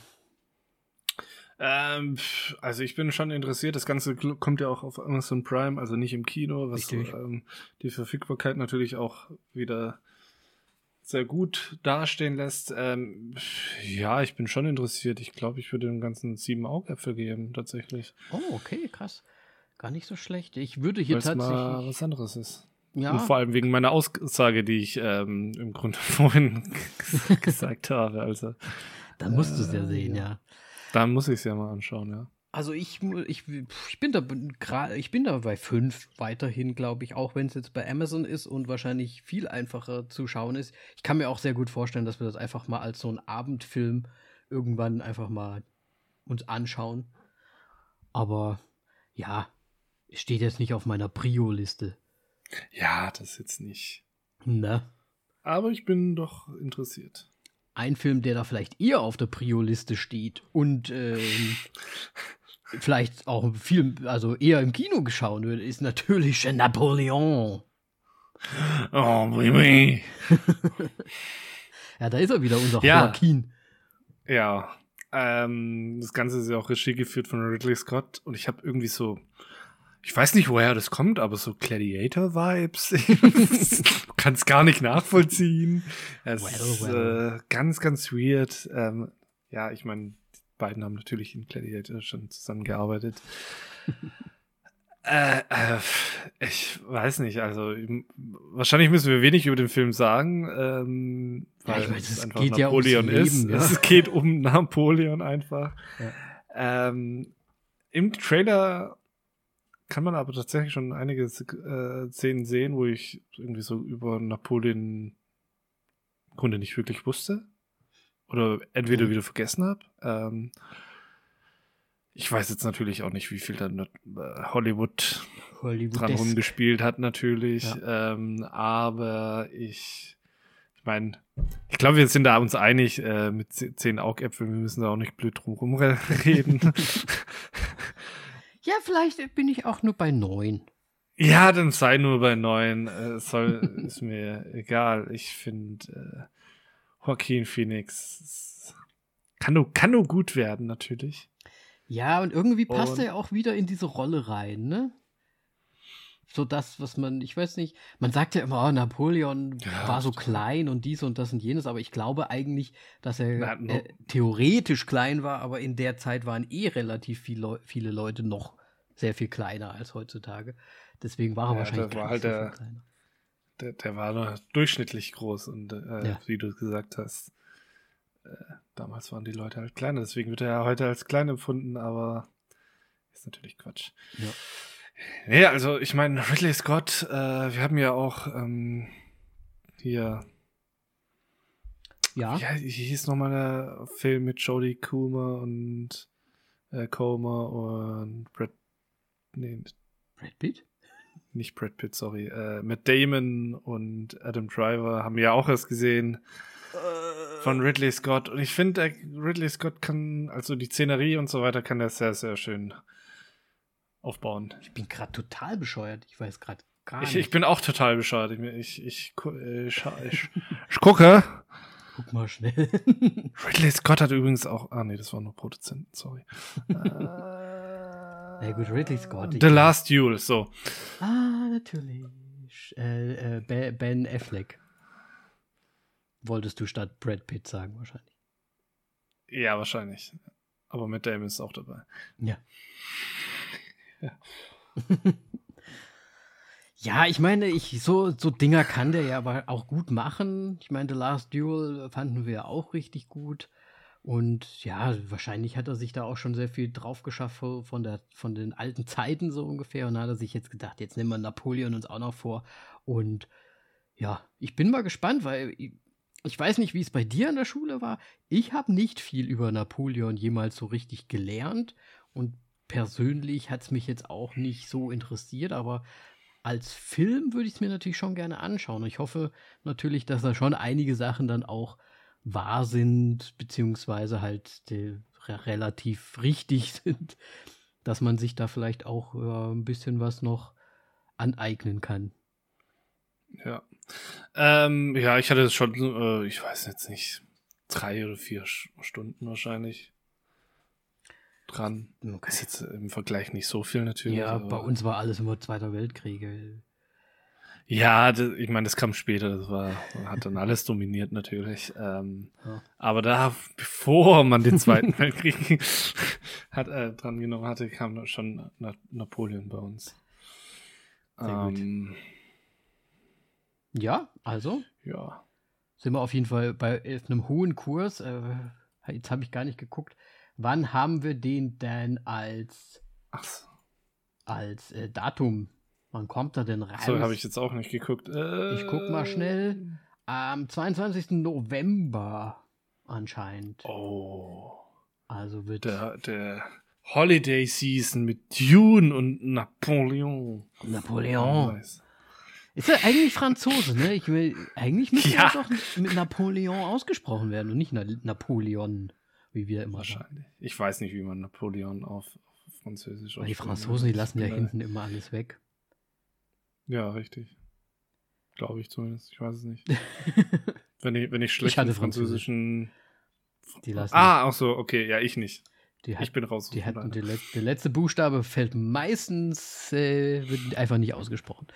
Ähm, also ich bin schon interessiert. Das Ganze kommt ja auch auf Amazon Prime, also nicht im Kino, was ähm, die Verfügbarkeit natürlich auch wieder sehr gut dastehen lässt. Ähm, ja, ich bin schon interessiert. Ich glaube, ich würde dem Ganzen sieben Augäpfel geben, tatsächlich. Oh, okay, krass. Gar nicht so schlecht. Ich würde hier Weil es mal tatsächlich. was anderes ist. Ja, Und vor allem wegen meiner Aussage, die ich ähm, im Grunde vorhin gesagt habe. Also dann musst du es ja äh, sehen, ja. ja. Da muss ich es ja mal anschauen, ja. Also ich, ich, ich bin da gerade, ich bin da bei fünf weiterhin, glaube ich, auch wenn es jetzt bei Amazon ist und wahrscheinlich viel einfacher zu schauen ist. Ich kann mir auch sehr gut vorstellen, dass wir das einfach mal als so einen Abendfilm irgendwann einfach mal uns anschauen. Aber ja, es steht jetzt nicht auf meiner Prio-Liste. Ja, das jetzt nicht. Ne? Aber ich bin doch interessiert. Ein Film, der da vielleicht eher auf der Prio-Liste steht und ähm, vielleicht auch viel, also eher im Kino geschaut wird, ist natürlich Napoleon. Oh, oui. Ja, da ist er wieder, unser Ja. Joaquin. Ja, ähm, das Ganze ist ja auch Regie geführt von Ridley Scott und ich habe irgendwie so, ich weiß nicht, woher das kommt, aber so Gladiator-Vibes. Ich kann es gar nicht nachvollziehen. Es Well, ist well. Äh, ganz, ganz weird. Ähm, ja, ich meine, die beiden haben natürlich in Gladiator schon zusammengearbeitet. Äh, äh, ich weiß nicht, also wahrscheinlich müssen wir wenig über den Film sagen, ähm, Ja, weil ich meine, es einfach geht ja Napoleon ist. Leben, ja. Es geht um Napoleon einfach. Ja. Ähm, Im Trailer kann man aber tatsächlich schon einige äh, Szenen sehen, wo ich irgendwie so über Napoleon im Grunde nicht wirklich wusste. Oder entweder Mhm. wieder vergessen habe. Ähm, ich weiß jetzt natürlich auch nicht, wie viel dann äh, Hollywood Hollywood dran rumgespielt hat, natürlich. Ja. Ähm, aber ich, ich meine, ich glaube, wir sind da uns einig äh, mit ze- zehn Augäpfeln. Wir müssen da auch nicht blöd drum rumreden. Ja, vielleicht bin ich auch nur bei neun. ja, dann sei nur bei neun. Äh, soll, ist mir egal. Ich finde, äh, Joaquin Phoenix kann nur, kann nur gut werden, natürlich. Ja, und irgendwie passt Und- er ja auch wieder in diese Rolle rein, ne? So das, was man, ich weiß nicht, man sagt ja immer, oh, Napoleon Ja, war so klein und dies und das und jenes, aber ich glaube eigentlich, dass er Na, no- äh, theoretisch klein war, aber in der Zeit waren eh relativ viel Leu viele Leute noch sehr viel kleiner als heutzutage. Deswegen war er Ja, wahrscheinlich war halt so der- kleiner. Der, der war nur durchschnittlich groß und äh, Ja. wie du gesagt hast, äh, damals waren die Leute halt kleiner, deswegen wird er ja heute als klein empfunden, aber ist natürlich Quatsch. Ja. Nee, also ich meine, Ridley Scott, äh, wir haben ja auch ähm, hier ja. Ja, hieß nochmal der Film mit Jodie Comer und äh, Comer und Brad. Nee, Brad Pitt? nicht Brad Pitt, sorry. Äh, Matt Damon und Adam Driver haben wir ja auch erst gesehen. Von Ridley Scott. Und ich finde, Ridley Scott kann, also die Szenerie und so weiter, kann er sehr, sehr schön aufbauen. Ich bin gerade total bescheuert. Ich weiß gerade gar Ich, nicht. ich bin auch total bescheuert. Ich, ich, ich, äh, scha- ich, ich gucke. Guck mal schnell. Ridley Scott hat übrigens auch. Ah, nee, das war nur Produzent, sorry. Na gut, Ridley Scott. The Last Duel, so. Ah, natürlich. Äh, äh, Be- Ben Affleck. Wolltest du statt Brad Pitt sagen, wahrscheinlich. Ja, wahrscheinlich. Aber Matt Damon ist auch dabei. Ja. ja, ich meine, ich, so, so Dinger kann der ja aber auch gut machen. Ich meine, The Last Duel fanden wir ja auch richtig gut. Und ja, wahrscheinlich hat er sich da auch schon sehr viel drauf geschafft von der, von den alten Zeiten so ungefähr. Und hat er sich jetzt gedacht, jetzt nehmen wir Napoleon uns auch noch vor. Und ja, ich bin mal gespannt, weil ich, weiß nicht, wie es bei dir in der Schule war. Ich habe nicht viel über Napoleon jemals so richtig gelernt. Und persönlich hat es mich jetzt auch nicht so interessiert, aber als Film würde ich es mir natürlich schon gerne anschauen. Und ich hoffe natürlich, dass da schon einige Sachen dann auch wahr sind, beziehungsweise halt die, re relativ richtig sind, dass man sich da vielleicht auch äh, ein bisschen was noch aneignen kann. Ja. Ähm, ja, ich hatte es schon, äh, ich weiß jetzt nicht, drei oder vier Stunden wahrscheinlich dran. Okay. Ist jetzt im Vergleich nicht so viel natürlich. Ja, bei uns war alles immer Zweiter Weltkrieg. Ja, das, ich meine, das kam später, das war, hat dann alles dominiert natürlich. Ähm, Ja. Aber da, bevor man den Zweiten Weltkrieg hat, äh, dran genommen hatte, kam schon Na Napoleon bei uns. Sehr gut. Ähm, Ja, also ja. sind wir auf jeden Fall bei einem hohen Kurs. Äh, jetzt habe ich gar nicht geguckt. Wann haben wir den denn als, so, als äh, Datum? Wann kommt er denn raus? so habe ich jetzt auch nicht geguckt. Äh, Ich guck mal schnell. Am 22. November anscheinend. Oh. Also wird Der, der Holiday Season mit Dune und Napoleon. Napoleon. Ist er eigentlich Franzose, ne? Ich will, eigentlich müsste Ja. er doch mit Napoleon ausgesprochen werden und nicht Na Napoleon, wie wir immer sagen. Wahrscheinlich. Ich weiß nicht, wie man Napoleon auf, auf Französisch Weil die ausspricht. Franzosen, die lassen ja Äh, hinten immer alles weg. Ja, richtig. Glaube ich zumindest. Ich weiß es nicht. wenn ich, wenn ich schlecht hatte in französischen. Die lassen Ah, ach so, okay. Ja, ich nicht. die, hat, Ich bin raus. die hatten der, let, der letzte Buchstabe fällt meistens, äh, wird einfach nicht ausgesprochen.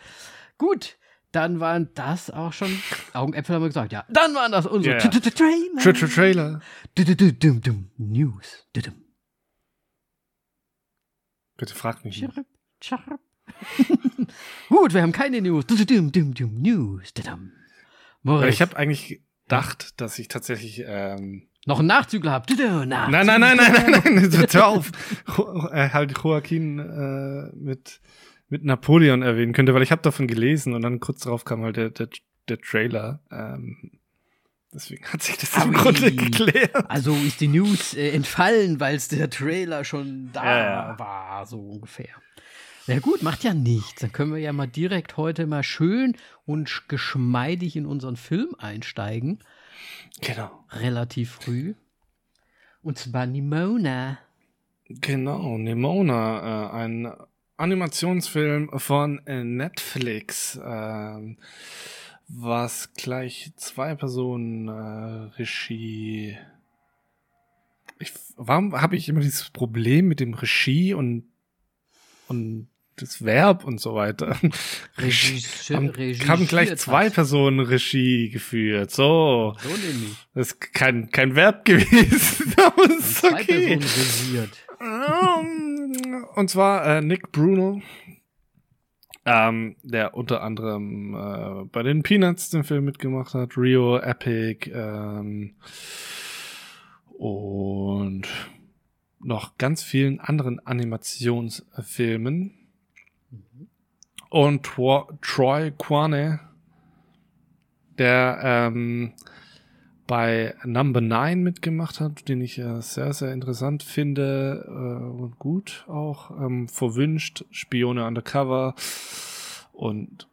Gut, dann waren das auch schon, Augenäpfel haben wir gesagt, ja. Dann waren das unsere ja. Trailer. Tra- Tra- Trailer. News. Bitte frag mich. Chirp, chirp. Gut, wir haben keine News. News. Moritz, ich habe eigentlich gedacht, dass ich tatsächlich. Ähm, noch einen Nachzügler habt. Du-du, nein, nein, nein, nein, nein, nein, nein, hör auf. Äh, halt Joaquin äh, mit, mit Napoleon erwähnen könnte, weil ich habe davon gelesen und dann kurz darauf kam halt der, der, der Trailer. Ähm, deswegen hat sich das im. Grunde geklärt. Also ist die News äh, entfallen, weil es der Trailer schon da Ja, ja. war, so ungefähr. Na gut, macht ja nichts. Dann können wir ja mal direkt heute mal schön und sch- geschmeidig in unseren Film einsteigen. Genau. Relativ früh. Und zwar Nimona. Genau, Nimona, äh, ein Animationsfilm von äh, Netflix, ähm, was gleich zwei Personen äh, Regie. Ich, warum habe ich immer dieses Problem mit dem Regie und und das Verb und so weiter? Regisseur- haben, haben gleich zwei hat. Personen Regie geführt. So, So nämlich. das ist kein kein Verb gewesen, aber es ist Zwei okay. Personen regiert. Ähm, Und zwar äh, Nick Bruno, ähm, der unter anderem äh, bei den Peanuts den Film mitgemacht hat, Rio, Epic ähm, und noch ganz vielen anderen Animationsfilmen. Und Tro Troy Kwane, der ähm, bei Number 9 mitgemacht hat, den ich ja sehr, sehr interessant finde äh, und gut auch. Ähm, Verwünscht, Spione undercover und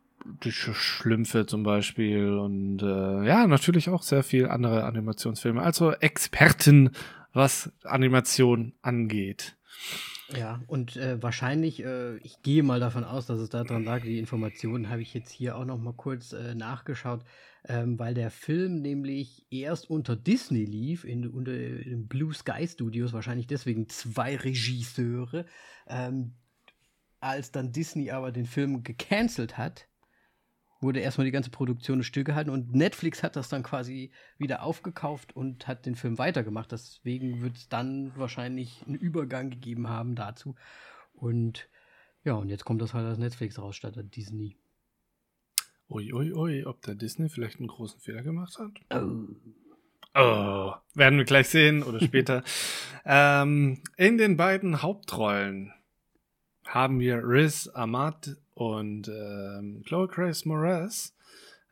die Schlümpfe zum Beispiel und äh, ja, natürlich auch sehr viel andere Animationsfilme. Also Experten, was Animation angeht. Ja, und äh, wahrscheinlich, äh, ich gehe mal davon aus, dass es daran lag, die Informationen habe ich jetzt hier auch noch mal kurz äh, nachgeschaut, ähm, weil der Film nämlich erst unter Disney lief, in, unter den Blue Sky Studios, wahrscheinlich deswegen zwei Regisseure. Ähm, als dann Disney aber den Film gecancelt hat, wurde erstmal die ganze Produktion stillgehalten und Netflix hat das dann quasi wieder aufgekauft und hat den Film weitergemacht. Deswegen wird es dann wahrscheinlich einen Übergang gegeben haben dazu. Und ja, und jetzt kommt das halt als Netflix raus statt Disney. Uiuiui, ui, ui, ob der Disney vielleicht einen großen Fehler gemacht hat? Oh. Oh, werden wir gleich sehen oder später. ähm, in den beiden Hauptrollen haben wir Riz Ahmad und ähm, Chloe Grace Moretz.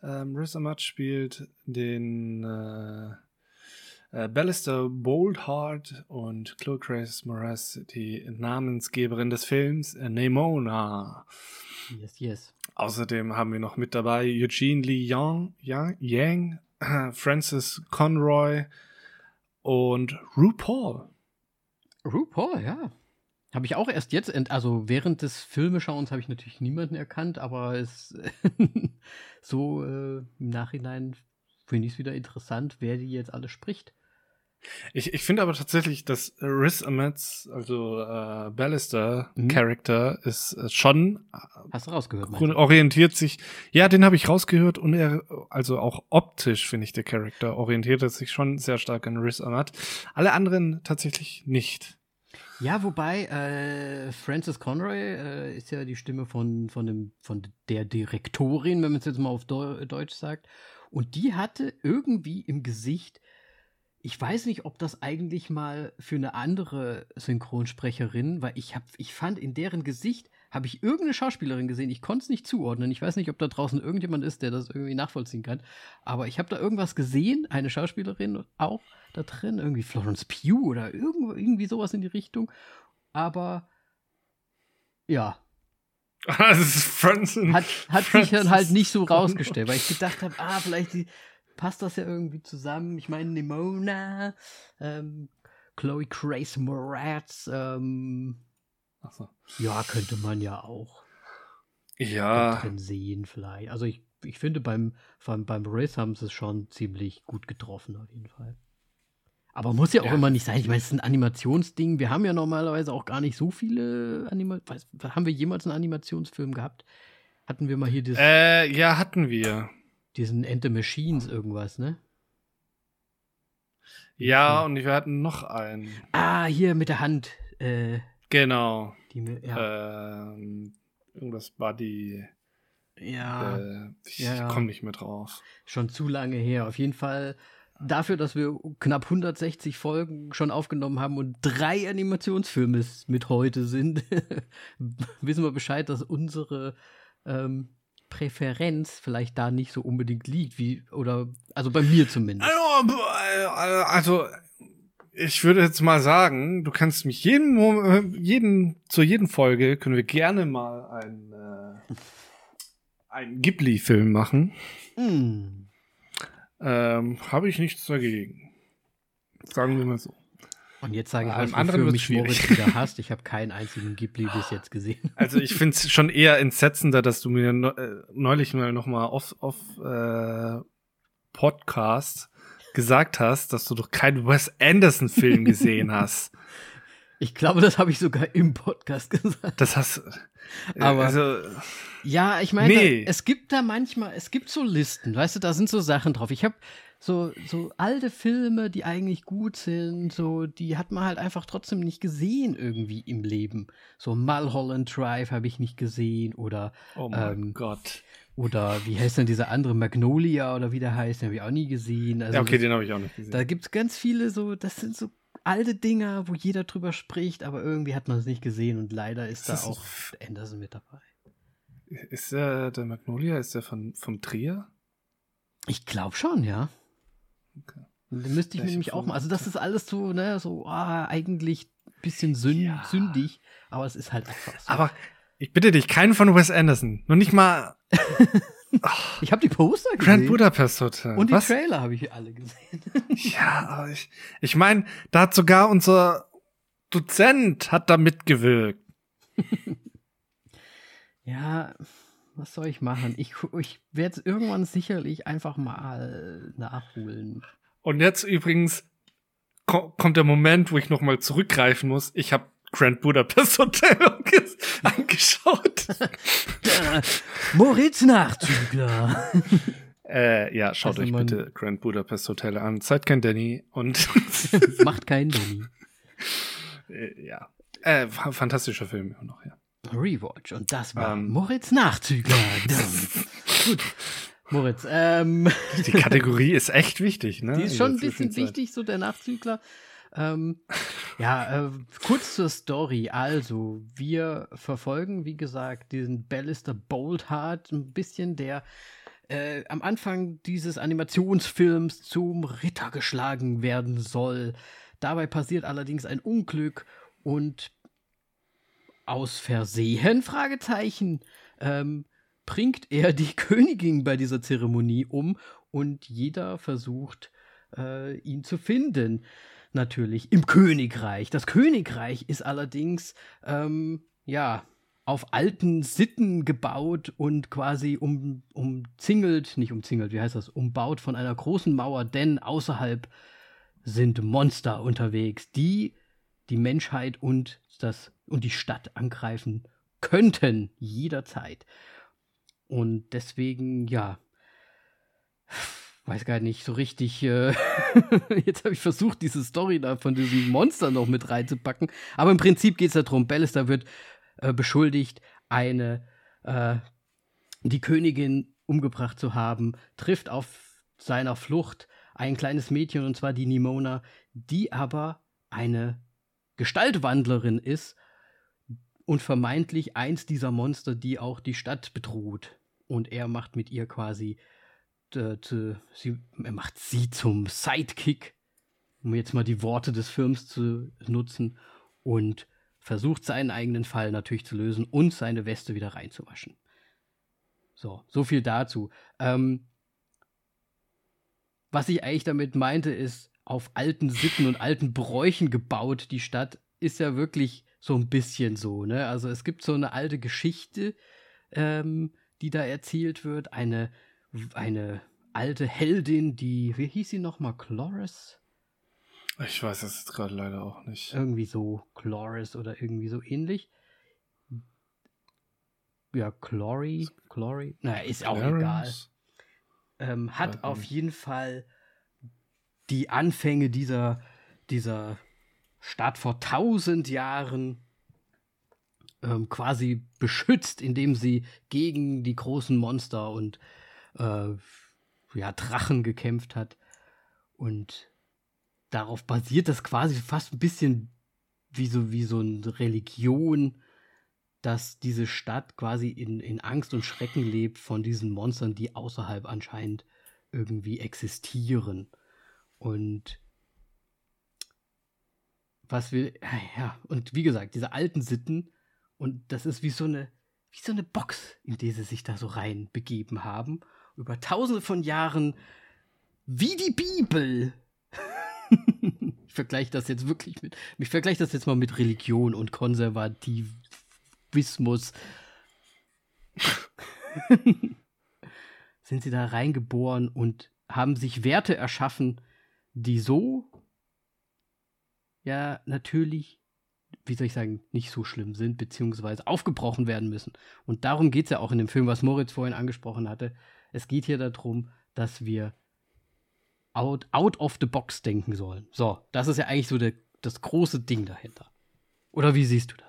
Ähm, Riz Ahmad spielt den äh, äh, Ballister Boldheart und Chloe Grace Moretz, die Namensgeberin des Films, äh, Nemona. Yes, yes. Außerdem haben wir noch mit dabei Eugene Lee Yang, Yang, Yang Francis Conroy und RuPaul. RuPaul, ja. Habe ich auch erst jetzt, also während des Filmeschauens habe ich natürlich niemanden erkannt, aber es so äh, im Nachhinein finde ich es wieder interessant, wer die jetzt alle spricht. Ich, ich finde aber tatsächlich, dass Riz Ahmeds, also äh, Ballister mhm. Character, ist äh, schon Hast du rausgehört? Orientiert sich, ja, den habe ich rausgehört und er, also auch optisch finde ich der Charakter orientiert sich schon sehr stark an Riz Ahmed. Alle anderen tatsächlich nicht. Ja, wobei äh, Frances Conroy äh, ist ja die Stimme von, von, dem, von der Direktorin, wenn man es jetzt mal auf Deu Deutsch sagt. Und die hatte irgendwie im Gesicht ich weiß nicht, ob das eigentlich mal für eine andere Synchronsprecherin, weil ich hab, ich fand in deren Gesicht habe ich irgendeine Schauspielerin gesehen. Ich konnte es nicht zuordnen. Ich weiß nicht, ob da draußen irgendjemand ist, der das irgendwie nachvollziehen kann. Aber ich habe da irgendwas gesehen, eine Schauspielerin auch da drin, irgendwie Florence Pugh oder irgendwie sowas in die Richtung. Aber ja. Das ist Francis. Hat, hat sich dann halt nicht so rausgestellt, weil ich gedacht habe, ah, vielleicht die, passt das ja irgendwie zusammen. Ich meine, Nimona, ähm, Chloe Grace Moretz, ähm, so. ja, könnte man ja auch ja. drin sehen vielleicht. Also ich, ich finde beim, beim, beim Race haben sie es schon ziemlich gut getroffen auf jeden Fall. Aber muss ja auch ja. immer nicht sein. Ich meine, es ist ein Animationsding. Wir haben ja normalerweise auch gar nicht so viele Animationen. Haben wir jemals einen Animationsfilm gehabt? Hatten wir mal hier das. Äh, ja, hatten wir diesen Ente Machines irgendwas, ne? Ja, und wir hatten noch einen. Ah, hier mit der Hand. Äh, genau. Die, ja. ähm, irgendwas Buddy. Ja. Äh, ich ja, komme nicht mehr drauf. Schon zu lange her. Auf jeden Fall dafür, dass wir knapp 160 Folgen schon aufgenommen haben und drei Animationsfilme mit heute sind, wissen wir Bescheid, dass unsere ähm, Präferenz vielleicht da nicht so unbedingt liegt, wie, oder, also bei mir zumindest. Also, also ich würde jetzt mal sagen, du kannst mich jeden, jeden, zu jeden Folge können wir gerne mal ein, äh, einen Ghibli-Film machen. Mm. Ähm, Habe ich nichts dagegen. Sagen wir mal so. Und jetzt sage ich was, anderen du mich Moritz wieder hast. Ich habe keinen einzigen Ghibli bis jetzt gesehen. Also ich finde es schon eher entsetzender, dass du mir äh, neulich mal noch mal auf, auf äh, Podcast gesagt hast, dass du doch keinen Wes Anderson-Film gesehen hast. Ich glaube, das habe ich sogar im Podcast gesagt. Das hast äh, Aber also, ja, ich meine, nee. es gibt da manchmal, es gibt so Listen, weißt du, da sind so Sachen drauf. Ich habe so, so alte Filme, die eigentlich gut sind, so, die hat man halt einfach trotzdem nicht gesehen irgendwie im Leben. So Mulholland Drive habe ich nicht gesehen oder Oh mein ähm, Gott. Oder wie heißt denn dieser andere Magnolia oder wie der heißt, den habe ich auch nie gesehen. Also ja, okay, das, den habe ich auch nicht gesehen. Da gibt es ganz viele so, das sind so alte Dinger, wo jeder drüber spricht, aber irgendwie hat man es nicht gesehen und leider ist, ist da auch Anderson mit dabei. Ist der, der Magnolia, ist der von, vom Trier? Ich glaube schon, ja. Okay. Da müsste ich mir nämlich auch mal. Also, das ist alles so, ne, so, ah, eigentlich ein bisschen sünd, Ja. sündig, aber es ist halt einfach so. Aber ich bitte dich, keinen von Wes Anderson. Nur nicht mal ich habe die Poster gesehen. Grand Budapest Hotel. und die Was? Trailer habe ich alle gesehen. Ja, aber ich, ich meine, da hat sogar unser Dozent hat da mitgewirkt. Ja, was soll ich machen? Ich, ich werde es irgendwann sicherlich einfach mal nachholen. Und jetzt übrigens ko kommt der Moment, wo ich noch mal zurückgreifen muss. Ich habe Grand Budapest Hotel angeschaut. Moritz Nachzügler. äh, ja, schaut Also euch bitte Grand Budapest Hotel an. Seid kein Danny und Macht keinen Dummy. äh, ja. Äh, fa- fantastischer Film immer noch, ja. Rewatch. Und das war Ähm. Moritz Nachzügler. Gut. Moritz, ähm, Die Kategorie ist echt wichtig, ne? die ist schon ein bisschen wichtig, so der Nachzügler. Ähm, ja, äh, kurz zur Story. Also, wir verfolgen, wie gesagt, diesen Ballister Boldheart ein bisschen, der äh, am Anfang dieses Animationsfilms zum Ritter geschlagen werden soll. Dabei passiert allerdings ein Unglück und aus Versehen, Fragezeichen, ähm, bringt er die Königin bei dieser Zeremonie um und jeder versucht, äh, ihn zu finden. Natürlich im Königreich. Das Königreich ist allerdings, ähm, ja, auf alten Sitten gebaut und quasi um, umzingelt, nicht umzingelt, wie heißt das, umbaut von einer großen Mauer, denn außerhalb sind Monster unterwegs, die die Menschheit und das und die Stadt angreifen könnten jederzeit. Und deswegen, ja, weiß gar nicht so richtig. Äh, jetzt habe ich versucht, diese Story da von diesem Monster noch mit reinzupacken. Aber im Prinzip geht es darum, Ballister wird äh, beschuldigt, eine äh, die Königin umgebracht zu haben, trifft auf seiner Flucht ein kleines Mädchen, und zwar die Nimona, die aber eine Gestaltwandlerin ist und vermeintlich eins dieser Monster, die auch die Stadt bedroht. Und er macht mit ihr quasi, äh, zu, sie, er macht sie zum Sidekick, um jetzt mal die Worte des Films zu nutzen, und versucht seinen eigenen Fall natürlich zu lösen und seine Weste wieder reinzuwaschen. So, so viel dazu. Ähm, was ich eigentlich damit meinte, ist, auf alten Sitten und alten Bräuchen gebaut, die Stadt, ist ja wirklich so ein bisschen so, ne? Also es gibt so eine alte Geschichte, ähm, die da erzählt wird, eine, eine alte Heldin, die, wie hieß sie nochmal, Chloris? Ich weiß es jetzt gerade leider auch nicht. Irgendwie so, Chloris oder irgendwie so ähnlich. Ja, Chlory, Chlory, naja, ist auch egal. Clarence? ähm, hat auf jeden Fall die Anfänge dieser, dieser Stadt vor tausend Jahren ähm, quasi beschützt, indem sie gegen die großen Monster und äh, ja, Drachen gekämpft hat. Und darauf basiert das quasi fast ein bisschen wie so, wie so eine Religion, dass diese Stadt quasi in, in Angst und Schrecken lebt von diesen Monstern, die außerhalb anscheinend irgendwie existieren. Und was wir, ja, und wie gesagt, diese alten Sitten, und das ist wie so eine, wie so eine Box, in die sie sich da so rein begeben haben, über tausende von Jahren, wie die Bibel. ich vergleiche das jetzt wirklich mit, ich vergleiche das jetzt mal mit Religion und Konservativismus. Sind sie da reingeboren und haben sich Werte erschaffen, die so, ja, natürlich, wie soll ich sagen, nicht so schlimm sind, beziehungsweise aufgebrochen werden müssen. Und darum geht es ja auch in dem Film, was Moritz vorhin angesprochen hatte. Es geht hier darum, dass wir out, out of the box denken sollen. So, das ist ja eigentlich so der, das große Ding dahinter. Oder wie siehst du das?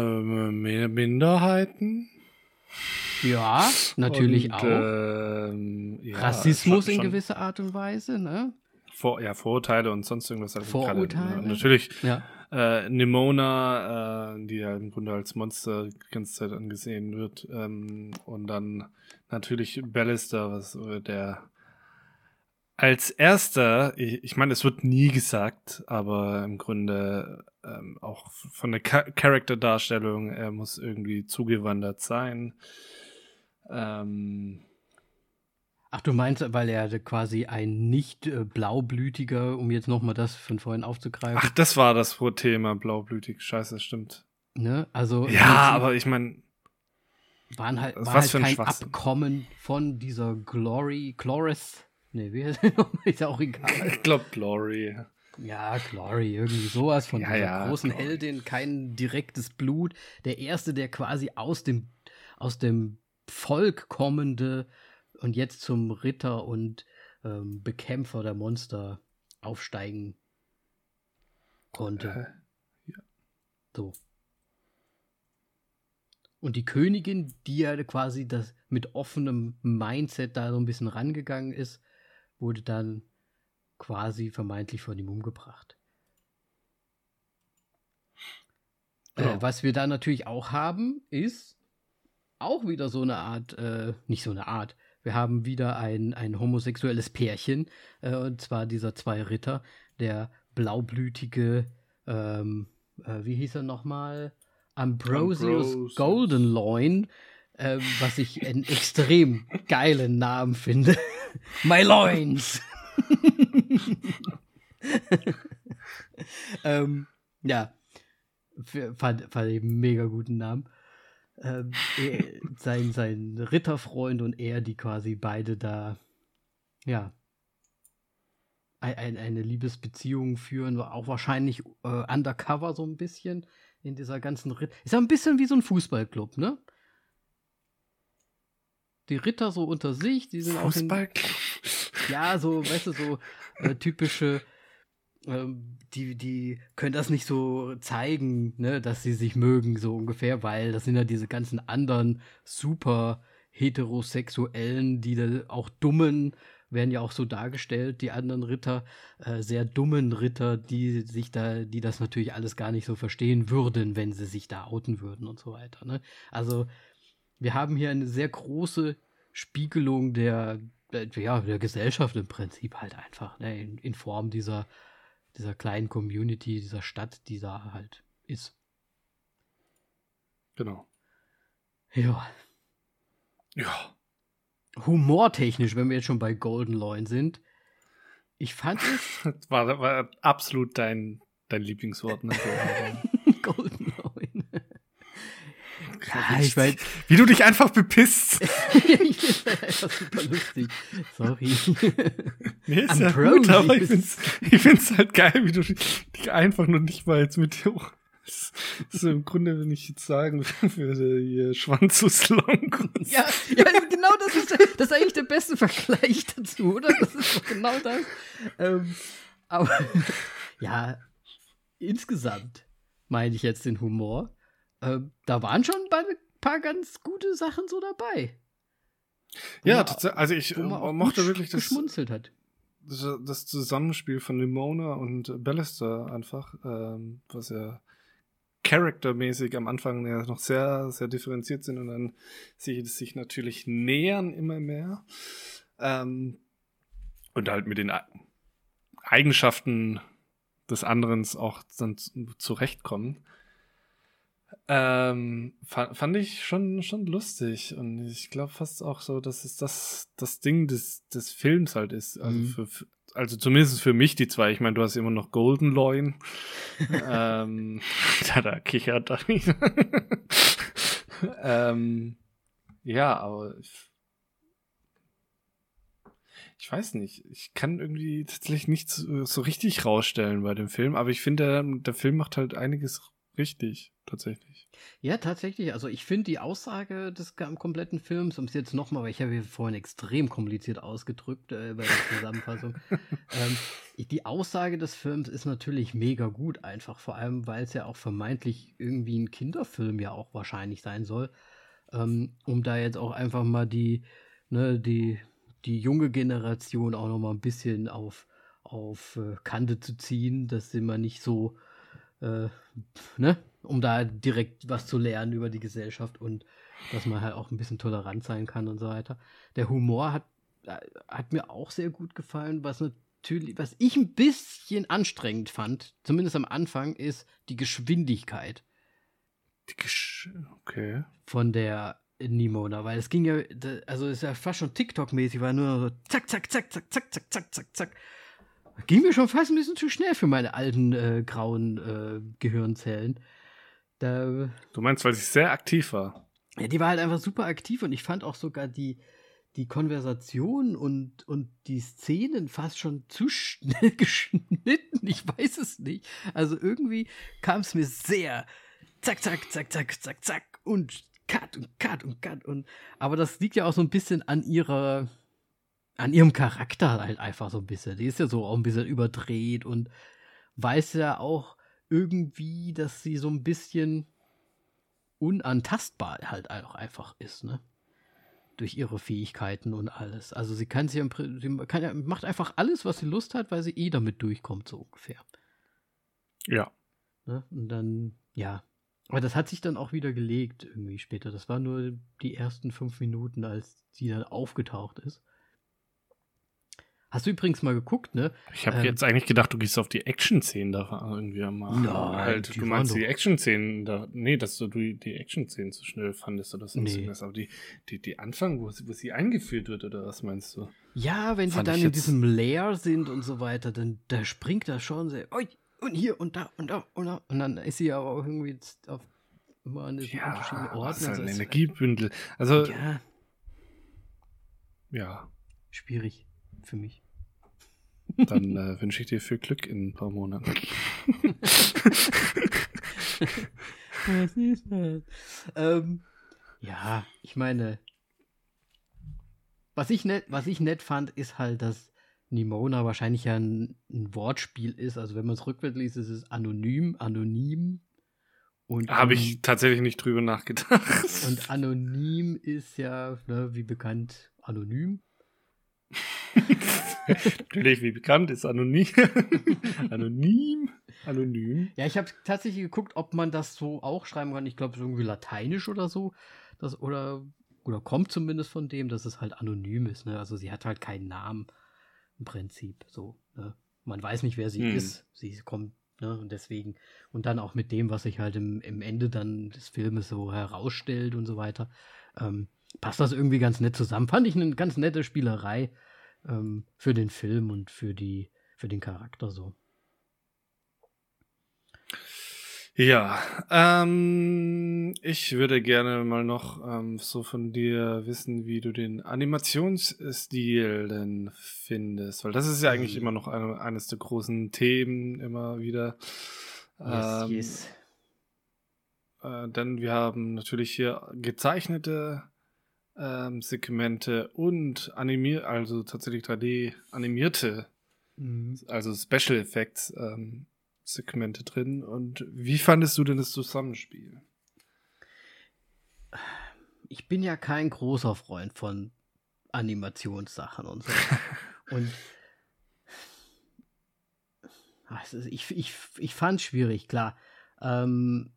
Äh, Mi- Minderheiten? Ja, natürlich Und, auch. ähm, ja, Rassismus in gewisser Art und Weise, ne? Vor, ja, Vorurteile und sonst irgendwas. Also Vorurteile? Ja, natürlich Ja. Äh, Nimona, äh, die ja im Grunde als Monster die ganze Zeit angesehen wird. Ähm, und dann natürlich Ballister, was der als erster, ich, ich meine, es wird nie gesagt, aber im Grunde ähm, auch von der Charakterdarstellung, er muss irgendwie zugewandert sein. Ähm, Ach, du meinst, weil er quasi ein nicht äh, blaublütiger, um jetzt nochmal das von vorhin aufzugreifen. Ach, das war das Thema, blaublütig. Scheiße, das stimmt. Ne? Also, ja, aber ich meine. Waren halt, war halt kein Abkommen von dieser Glory, Chloris. Ne, wie heißt Ist ja auch egal. Ich glaube Glory. Ja, Glory, irgendwie sowas von ja, dieser ja, großen Glory. Heldin, kein direktes Blut. Der erste, der quasi aus dem, aus dem Volk kommende und jetzt zum Ritter und ähm, Bekämpfer der Monster aufsteigen konnte. Äh, ja. So. Und die Königin, die ja quasi das mit offenem Mindset da so ein bisschen rangegangen ist, wurde dann quasi vermeintlich von ihm umgebracht. Oh. Äh, was wir da natürlich auch haben, ist auch wieder so eine Art, äh, nicht so eine Art, wir haben wieder ein, ein homosexuelles Pärchen, äh, und zwar dieser zwei Ritter, der blaublütige, ähm, äh, wie hieß er nochmal? Ambrosius Ambrose. Goldenloin, äh, was ich einen extrem geilen Namen finde. My Loins! ähm, ja, fand, fand ich einen mega guten Namen ähm, sein, sein Ritterfreund und er, die quasi beide da, ja, ein, eine Liebesbeziehung führen, auch wahrscheinlich äh, undercover so ein bisschen in dieser ganzen Ritter. Ist ja ein bisschen wie so ein Fußballclub, ne? Die Ritter so unter sich, die sind auch. Fußballclub. Ja, so, weißt du, so äh, typische die, die können das nicht so zeigen, ne, dass sie sich mögen, so ungefähr, weil das sind ja diese ganzen anderen super heterosexuellen, die da auch dummen, werden ja auch so dargestellt, die anderen Ritter, äh, sehr dummen Ritter, die sich da, die das natürlich alles gar nicht so verstehen würden, wenn sie sich da outen würden und so weiter. Ne? Also wir haben hier eine sehr große Spiegelung der, der, ja, der Gesellschaft im Prinzip halt einfach, ne, in, in Form dieser dieser kleinen Community, dieser Stadt, die da halt ist. Genau. Ja. Ja. Humortechnisch, wenn wir jetzt schon bei Golden Loin sind, ich fand es. war, war absolut dein, dein Lieblingswort, ne? Golden Loin. Ja, ich mein, wie du dich einfach bepisst. einfach super lustig. Sorry. Nee, ist ja gut, aber ich find's, ich find's halt geil, wie du dich einfach nur nicht mal jetzt mit dir. Das ist im Grunde, wenn ich jetzt sagen würde, ihr Schwanzuslang. Ja, ja, genau das ist, das ist eigentlich der beste Vergleich dazu, oder? Das ist doch genau das. Ähm, aber ja, insgesamt meine ich jetzt den Humor äh, da waren schon ein paar ganz gute Sachen so dabei. Ja, also ich äh, mochte wirklich das, geschmunzelt hat. Das, das, Zusammenspiel von Limona und Ballister einfach, ähm, was ja charaktermäßig am Anfang ja noch sehr, sehr differenziert sind und dann sich, sich natürlich nähern immer mehr. Ähm, und halt mit den Eigenschaften des anderen auch dann zurechtkommen. Ähm, fand, fand ich schon, schon lustig. Und ich glaube fast auch so, dass es das, das Ding des, des Films halt ist. Also, mhm. für, für, also zumindest für mich die zwei. Ich meine, du hast immer noch Golden Loin. ähm, da, da kichert er nicht. ähm, ja, aber ich, ich weiß nicht. Ich kann irgendwie tatsächlich nichts so, so richtig rausstellen bei dem Film, aber ich finde, der, der Film macht halt einiges richtig tatsächlich. Ja, tatsächlich. Also ich finde die Aussage des kompletten Films, um es jetzt nochmal, weil ich habe hier vorhin extrem kompliziert ausgedrückt äh, bei der Zusammenfassung. ähm, die Aussage des Films ist natürlich mega gut, einfach vor allem, weil es ja auch vermeintlich irgendwie ein Kinderfilm ja auch wahrscheinlich sein soll. Ähm, um da jetzt auch einfach mal die, ne, die, die junge Generation auch nochmal ein bisschen auf, auf äh, Kante zu ziehen, dass sie mal nicht so äh, ne, um da direkt was zu lernen über die Gesellschaft und dass man halt auch ein bisschen tolerant sein kann und so weiter. Der Humor hat, äh, hat mir auch sehr gut gefallen, was natürlich, was ich ein bisschen anstrengend fand, zumindest am Anfang, ist die Geschwindigkeit. Die Gesch okay. Von der Nimona, weil es ging ja, also es ist ja fast schon TikTok-mäßig, war nur so zack, zack, zack, zack, zack, zack, zack, zack, zack. Ging mir schon fast ein bisschen zu schnell für meine alten äh, grauen äh, Gehirnzellen. Da, du meinst, weil sie sehr aktiv war? Ja, die war halt einfach super aktiv und ich fand auch sogar die, die Konversation und, und die Szenen fast schon zu schnell geschnitten. Ich weiß es nicht. Also irgendwie kam es mir sehr zack, zack, zack, zack, zack, zack und cut und cut und cut und aber das liegt ja auch so ein bisschen an ihrer an ihrem Charakter halt einfach so ein bisschen. Die ist ja so auch ein bisschen überdreht und weiß ja auch irgendwie, dass sie so ein bisschen unantastbar halt auch einfach ist, ne? Durch ihre Fähigkeiten und alles. Also sie kann sich sie kann ja, macht einfach alles, was sie Lust hat, weil sie eh damit durchkommt, so ungefähr. Ja. Ne? Und dann, ja. Aber das hat sich dann auch wieder gelegt irgendwie später. Das war nur die ersten fünf Minuten, als sie dann aufgetaucht ist. Hast du übrigens mal geguckt, ne? Ich habe ähm, jetzt eigentlich gedacht, du gehst auf die Action-Szenen da irgendwie mal. Nein, halt, du meinst die Action-Szenen da. Nee, dass du die Action-Szenen zu schnell fandest oder so. Nee. Aber die, die, die Anfang, wo sie, wo sie eingeführt wird, oder was meinst du? Ja, wenn Fand sie dann in diesem Lair sind und so weiter, dann da springt das schon sehr. Und hier und da und da und da. Und dann ist sie aber auch irgendwie auf immer an diesen ja, unterschiedlichen Orten. Das ist halt ein Energiebündel. Also. Ja. Ja. Schwierig für mich. Dann äh, wünsche ich dir viel Glück in ein paar Monaten. Was ist das? Ähm, ja, ich meine, was ich, nett, was ich nett fand, ist halt, dass Nimona wahrscheinlich ja ein, ein Wortspiel ist. Also wenn man es rückwärts liest, ist es anonym, anonym. Habe ich tatsächlich nicht drüber nachgedacht. Und anonym ist ja, ne, wie bekannt, anonym. Natürlich, wie bekannt, ist anonym. anonym. Anonym. Ja, ich habe tatsächlich geguckt, ob man das so auch schreiben kann. Ich glaube, so irgendwie lateinisch oder so. Das, oder, oder kommt zumindest von dem, dass es halt anonym ist. Ne? Also sie hat halt keinen Namen im Prinzip. So, ne? Man weiß nicht, wer sie hm. ist. Sie kommt, ne? Und deswegen, und dann auch mit dem, was sich halt im, im Ende dann des Filmes so herausstellt und so weiter. Ähm, passt das irgendwie ganz nett zusammen. Fand ich eine ganz nette Spielerei ähm, für den Film und für die, für den Charakter so. Ja, ähm, ich würde gerne mal noch ähm, so von dir wissen, wie du den Animationsstil denn findest, weil das ist ja eigentlich mhm. immer noch eine, eines der großen Themen immer wieder. Yes, ähm, yes. Äh, denn wir haben natürlich hier gezeichnete ähm, Segmente und animiert, also tatsächlich 3D animierte, mhm. also Special Effects ähm, Segmente drin. Und wie fandest du denn das Zusammenspiel? Ich bin ja kein großer Freund von Animationssachen und so. und ich, ich, ich fand es schwierig, klar. Ähm,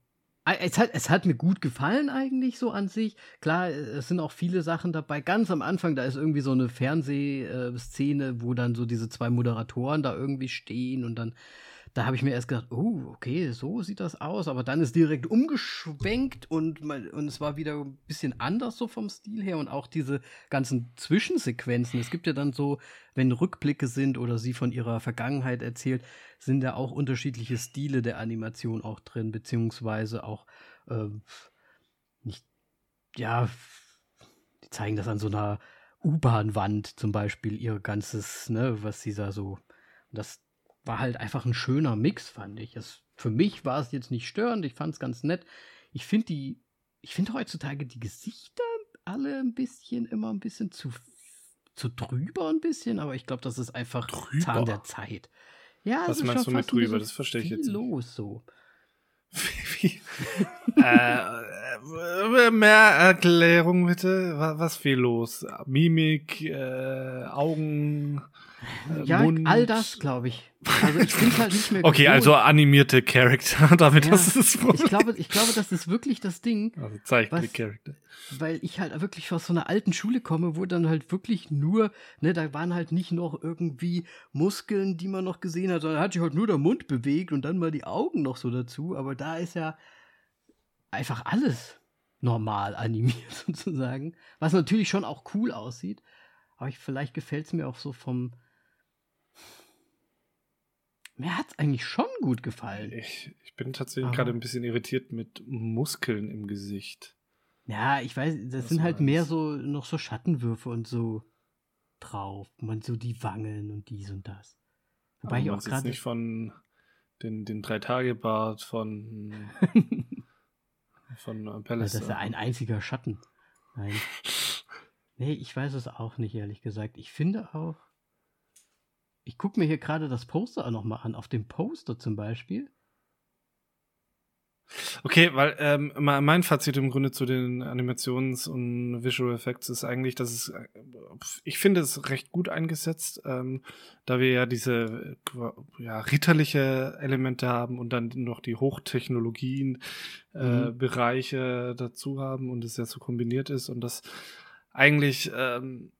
es hat, es hat mir gut gefallen eigentlich so an sich. Klar, es sind auch viele Sachen dabei. Ganz am Anfang, da ist irgendwie so eine Fernsehszene, wo dann so diese zwei Moderatoren da irgendwie stehen und dann da habe ich mir erst gedacht, oh, okay, so sieht das aus, aber dann ist direkt umgeschwenkt und, und es war wieder ein bisschen anders so vom Stil her und auch diese ganzen Zwischensequenzen. Es gibt ja dann so, wenn Rückblicke sind oder sie von ihrer Vergangenheit erzählt, sind da auch unterschiedliche Stile der Animation auch drin, beziehungsweise auch äh, nicht, ja, die zeigen das an so einer U-Bahn-Wand zum Beispiel, ihr ganzes, ne, was sie da so, das war halt einfach ein schöner Mix, fand ich. Es, für mich war es jetzt nicht störend, ich fand es ganz nett. Ich finde die, ich finde heutzutage die Gesichter alle ein bisschen, immer ein bisschen zu, zu drüber ein bisschen, aber ich glaube, das ist einfach drüber. Zahn der Zeit. Ja, Was meinst du mit drüber? Das verstehe ich jetzt nicht. los so. äh, äh, mehr Erklärung bitte. Was, was viel los? Mimik, äh, Augen. Äh, ja, Mund. all das, glaube ich. Also ich finde halt nicht mehr. okay, also animierte Charakter, damit ja, das ist ich glaube, ich glaube, das ist wirklich das Ding. Also Zeichentrick-Charakter. Weil ich halt wirklich aus so einer alten Schule komme, wo dann halt wirklich nur, ne, da waren halt nicht noch irgendwie Muskeln, die man noch gesehen hat, sondern hat sich halt nur der Mund bewegt und dann mal die Augen noch so dazu. Aber da ist ja einfach alles normal animiert sozusagen. Was natürlich schon auch cool aussieht. Aber ich, vielleicht gefällt es mir auch so vom. Mir hat es eigentlich schon gut gefallen. Ich, ich bin tatsächlich gerade ein bisschen irritiert mit Muskeln im Gesicht. Ja, ich weiß, das Was sind halt mehr so noch so Schattenwürfe und so drauf. Man so die Wangen und dies und das. Wobei Aber ich auch gerade nicht von den, den Drei-Tage-Bart von Von äh, Palace. Das ist ja ein einziger Schatten. Nein. Nee, ich weiß es auch nicht, ehrlich gesagt. Ich finde auch. Ich gucke mir hier gerade das Poster auch nochmal an. Auf dem Poster zum Beispiel Okay, weil ähm, mein Fazit im Grunde zu den Animations- und Visual Effects ist eigentlich, dass es, äh, ich finde es recht gut eingesetzt, ähm, da wir ja diese ja, ritterliche Elemente haben und dann noch die Hochtechnologien äh, mhm. Dazu haben und es ja so kombiniert ist und das eigentlich ähm,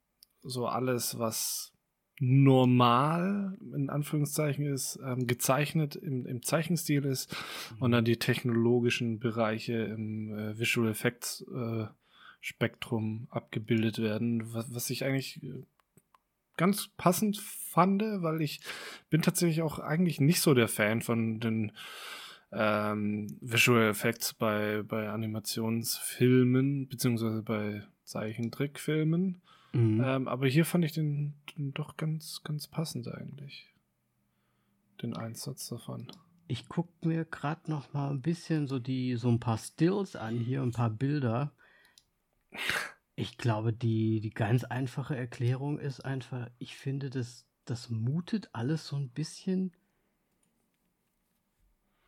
so alles, was normal, in Anführungszeichen, ist, ähm, gezeichnet im, im Zeichenstil ist mhm. und dann die technologischen Bereiche im äh, Visual Effects äh, Spektrum abgebildet werden, was, was ich eigentlich äh, ganz passend fand, weil ich bin tatsächlich auch eigentlich nicht so der Fan von den ähm, Visual Effects bei, bei Animationsfilmen, beziehungsweise bei Zeichentrickfilmen. Mhm. Ähm, aber hier fand ich den, den, doch ganz, ganz passend eigentlich. Den Einsatz davon. Ich gucke mir gerade noch mal ein bisschen so die so ein paar Stills an hier, ein paar Bilder. Ich glaube, die, die ganz einfache Erklärung ist einfach, ich finde, das, das mutet alles so ein bisschen.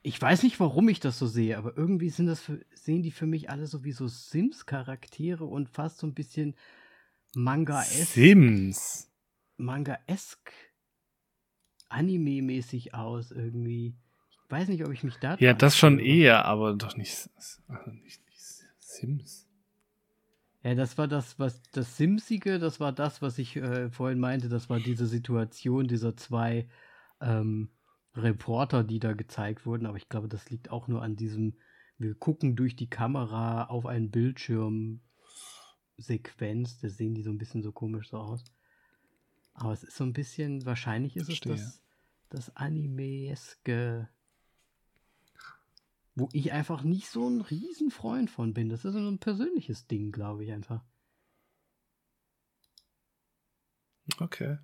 Ich weiß nicht, warum ich das so sehe, aber irgendwie sind das für, sehen die für mich alle so wie so Sims-Charaktere und fast so ein bisschen Manga-esque. Sims. Manga-esque. Anime-mäßig aus irgendwie. Ich weiß nicht, ob ich mich da. Ja, das schon eher, aber doch nicht, also nicht, nicht Sims. Ja, das war das, was das Simsige, das war das, was ich äh, vorhin meinte, das war diese Situation dieser zwei ähm, Reporter, die da gezeigt wurden, aber ich glaube, das liegt auch nur an diesem, wir gucken durch die Kamera auf einen Bildschirm, Sequenz, da sehen die so ein bisschen so komisch so aus. Aber es ist so ein bisschen, wahrscheinlich ist Verstehe. es das, das Anime-eske, wo ich einfach nicht so ein Riesenfreund von bin. Das ist so ein persönliches Ding, glaube ich einfach. Okay.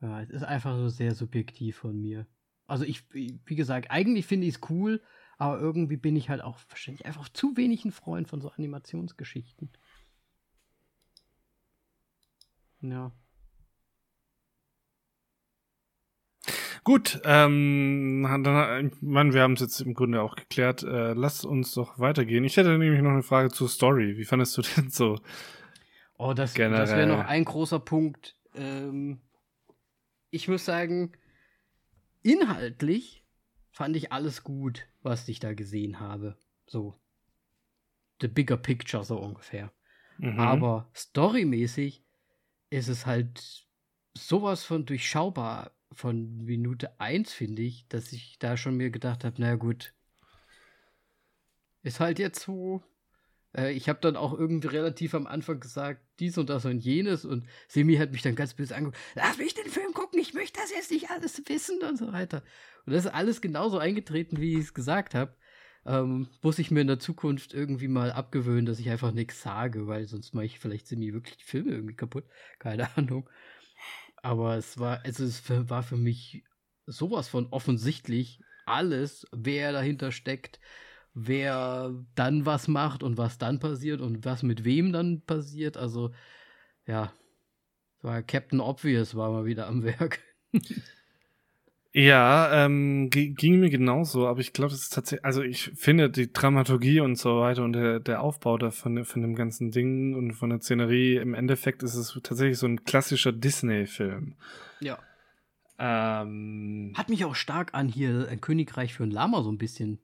Ja, es ist einfach so sehr subjektiv von mir. Also ich, wie gesagt, eigentlich finde ich es cool, aber irgendwie bin ich halt auch wahrscheinlich einfach zu wenig ein Freund von so Animationsgeschichten. Ja. Gut, ähm, dann, ich meine, wir haben es jetzt im Grunde auch geklärt. Äh, lass uns doch weitergehen. Ich hätte nämlich noch eine Frage zur Story. Wie fandest du denn so? Oh, das, das wäre noch ein großer Punkt. Ähm, ich muss sagen, inhaltlich fand ich alles gut was ich da gesehen habe. So. The bigger picture, so ungefähr. Mhm. Aber storymäßig ist es halt sowas von durchschaubar von Minute 1, finde ich, dass ich da schon mir gedacht habe, na gut, ist halt jetzt so. Äh, ich habe dann auch irgendwie relativ am Anfang gesagt, dies und das und jenes und Semi hat mich dann ganz böse angeguckt, lass mich den Film gucken, ich möchte das jetzt nicht alles wissen und so weiter. Und das ist alles genauso eingetreten, wie ich es gesagt habe. Ähm, muss ich mir in der Zukunft irgendwie mal abgewöhnen, dass ich einfach nichts sage, weil sonst mache ich vielleicht mir wirklich die Filme irgendwie kaputt. Keine Ahnung. Aber es war, also es war für mich sowas von offensichtlich alles, wer dahinter steckt, wer dann was macht und was dann passiert und was mit wem dann passiert. Also, ja, war Captain Obvious war mal wieder am Werk. Ja, ähm, ging mir genauso, aber ich glaube, das ist tatsächlich, also ich finde die Dramaturgie und so weiter und der, der Aufbau da von, von dem ganzen Ding und von der Szenerie, im Endeffekt ist es tatsächlich so ein klassischer Disney-Film. Ja. Ähm, Hat mich auch stark an hier ein Königreich für ein Lama so ein bisschen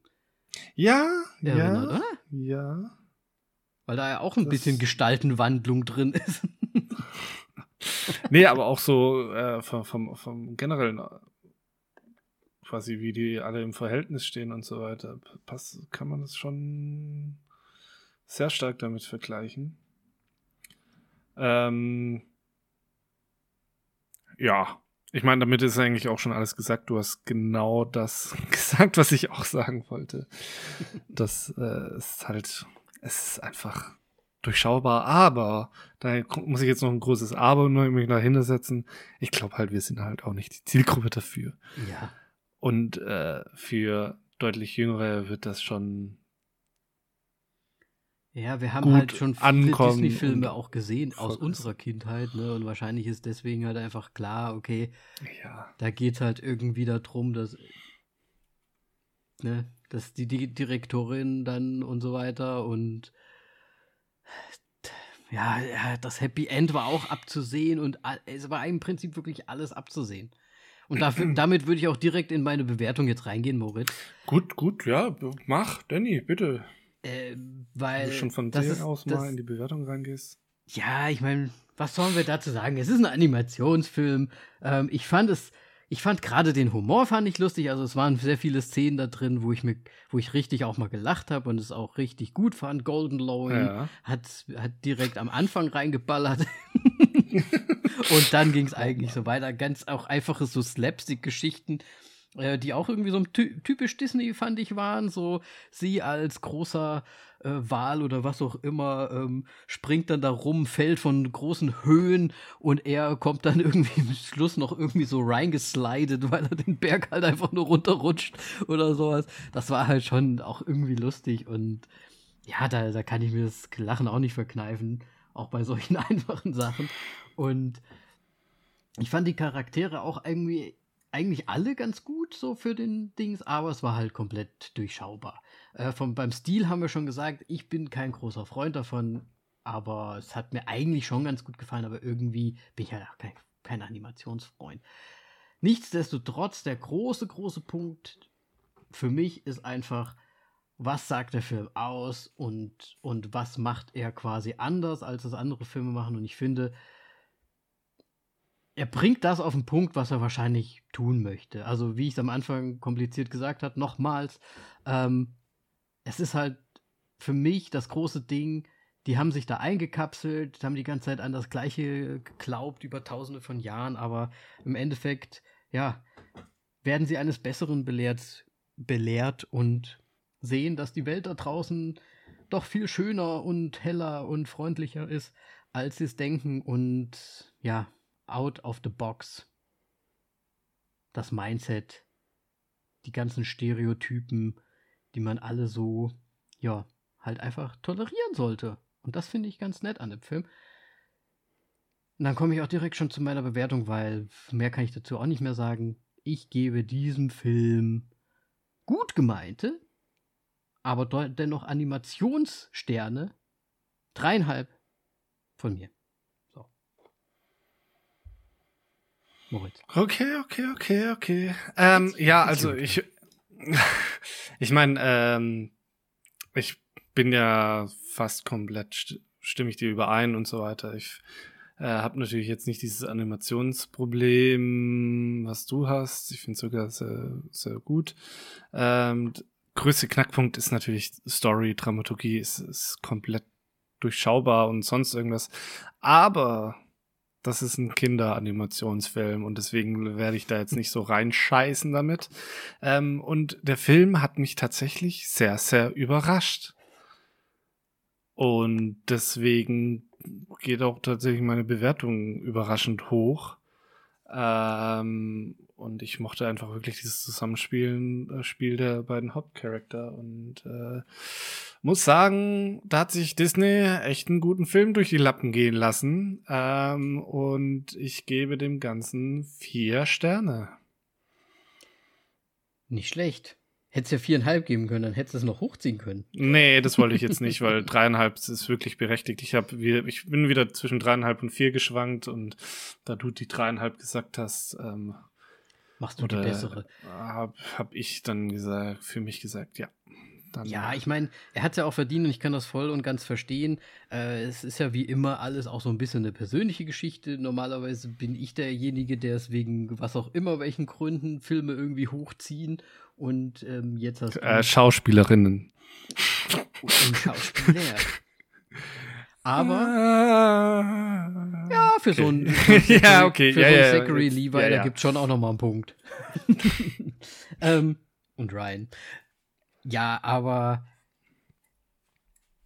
ja, erinnert, ja, oder? ja. Weil da ja auch ein Das- bisschen Gestaltenwandlung drin ist. Nee, aber auch so äh, vom, vom, vom generellen quasi, wie die alle im Verhältnis stehen und so weiter, passt, kann man das schon sehr stark damit vergleichen. Ähm, ja, ich meine, damit ist eigentlich auch schon alles gesagt. Du hast genau das gesagt, was ich auch sagen wollte. Das äh, ist halt, es ist einfach durchschaubar, aber da muss ich jetzt noch ein großes Aber nur mich dahinter setzen. Ich glaube halt, wir sind halt auch nicht die Zielgruppe dafür. ja. Und äh, für deutlich Jüngere wird das schon. Ja, wir haben halt schon viele Disney-Filme auch gesehen aus unserer Kindheit, ne? Und wahrscheinlich ist deswegen halt einfach klar, okay, Ja. da geht halt irgendwie darum, dass, ne, dass die, Direktorin dann und so weiter und ja, ja, das Happy End war auch abzusehen und es war im Prinzip wirklich alles abzusehen. Und dafür, damit würde ich auch direkt in meine Bewertung jetzt reingehen, Moritz. Gut, gut, ja, mach, Danny, bitte. Äh, Wenn weil du schon von dir ist, aus mal in die Bewertung reingehst. Ja, ich meine, was sollen wir dazu sagen? Es ist ein Animationsfilm. Ähm, ich fand es, ich fand gerade den Humor fand ich lustig. Also es waren sehr viele Szenen da drin, wo ich mir, wo ich richtig auch mal gelacht habe und es auch richtig gut fand. Golden Lowing Ja. hat, hat direkt am Anfang reingeballert. und dann ging es eigentlich so weiter. Ganz auch einfache so Slapstick-Geschichten, die auch irgendwie so ty typisch Disney, fand ich, waren. So sie als großer äh, Wal oder was auch immer ähm, springt dann da rum, fällt von großen Höhen und er kommt dann irgendwie im Schluss noch irgendwie so reingeslidet, weil er den Berg halt einfach nur runterrutscht oder sowas. Das war halt schon auch irgendwie lustig und ja, da, da kann ich mir das Lachen auch nicht verkneifen, auch bei solchen einfachen Sachen. Und ich fand die Charaktere auch irgendwie eigentlich alle ganz gut so für den Dings, aber es war halt komplett durchschaubar. Äh, vom, beim Stil haben wir schon gesagt, ich bin kein großer Freund davon, aber es hat mir eigentlich schon ganz gut gefallen, aber irgendwie bin ich halt auch kein, kein Animationsfreund. Nichtsdestotrotz, der große, große Punkt für mich ist einfach, was sagt der Film aus und, und was macht er quasi anders, als es andere Filme machen. Und ich finde, er bringt das auf den Punkt, was er wahrscheinlich tun möchte. Also, wie ich es am Anfang kompliziert gesagt habe, nochmals, ähm, es ist halt für mich das große Ding, die haben sich da eingekapselt, haben die ganze Zeit an das Gleiche geglaubt über tausende von Jahren, aber im Endeffekt, ja, werden sie eines Besseren belehrt, belehrt und sehen, dass die Welt da draußen doch viel schöner und heller und freundlicher ist, als sie es denken und ja, out of the box. Das Mindset, die ganzen Stereotypen, die man alle so, ja, halt einfach tolerieren sollte. Und das finde ich ganz nett an dem Film. Und dann komme ich auch direkt schon zu meiner Bewertung, weil mehr kann ich dazu auch nicht mehr sagen. Ich gebe diesem Film gut gemeinte, aber dennoch Animationssterne dreieinhalb von mir. So. Moritz. Okay, okay, okay, okay. Ähm, ja, also ich, ich meine, ähm, ich bin ja fast komplett, st stimme ich dir überein und so weiter. Ich äh, habe natürlich jetzt nicht dieses Animationsproblem, was du hast. Ich finde es sogar sehr, sehr gut. Ähm, größte Knackpunkt ist natürlich Story, Dramaturgie, ist, ist komplett durchschaubar und sonst irgendwas. Aber das ist ein Kinderanimationsfilm und deswegen werde ich da jetzt nicht so reinscheißen damit. Ähm, und der Film hat mich tatsächlich sehr, sehr überrascht. Und deswegen geht auch tatsächlich meine Bewertung überraschend hoch. Ähm, und ich mochte einfach wirklich dieses Zusammenspielen, äh, Spiel der beiden Hauptcharakter und äh, muss sagen, da hat sich Disney echt einen guten Film durch die Lappen gehen lassen. Ähm, und ich gebe dem Ganzen vier Sterne. Nicht schlecht. Hättest ja viereinhalb geben können, dann hättest du es noch hochziehen können. Nee, das wollte ich jetzt nicht, weil dreieinhalb ist wirklich berechtigt. Ich, hab, ich bin wieder zwischen dreieinhalb und vier geschwankt und da du die dreieinhalb gesagt hast, ähm, machst du die bessere. Hab, hab ich dann gesagt, für mich gesagt, ja. Dann ja, ich meine, er hat es ja auch verdient und ich kann das voll und ganz verstehen. Äh, es ist ja wie immer alles auch so ein bisschen eine persönliche Geschichte. Normalerweise bin ich derjenige, der es wegen was auch immer, welchen Gründen Filme irgendwie hochziehen. Und ähm, jetzt hast du. Äh, Schauspielerinnen. Und Schauspieler. Aber ja, für okay. so ein für ja, okay. für ja, so ja, Zachary Levi, ja, ja. da gibt schon auch noch mal einen Punkt. ähm, und Ryan. Ja, aber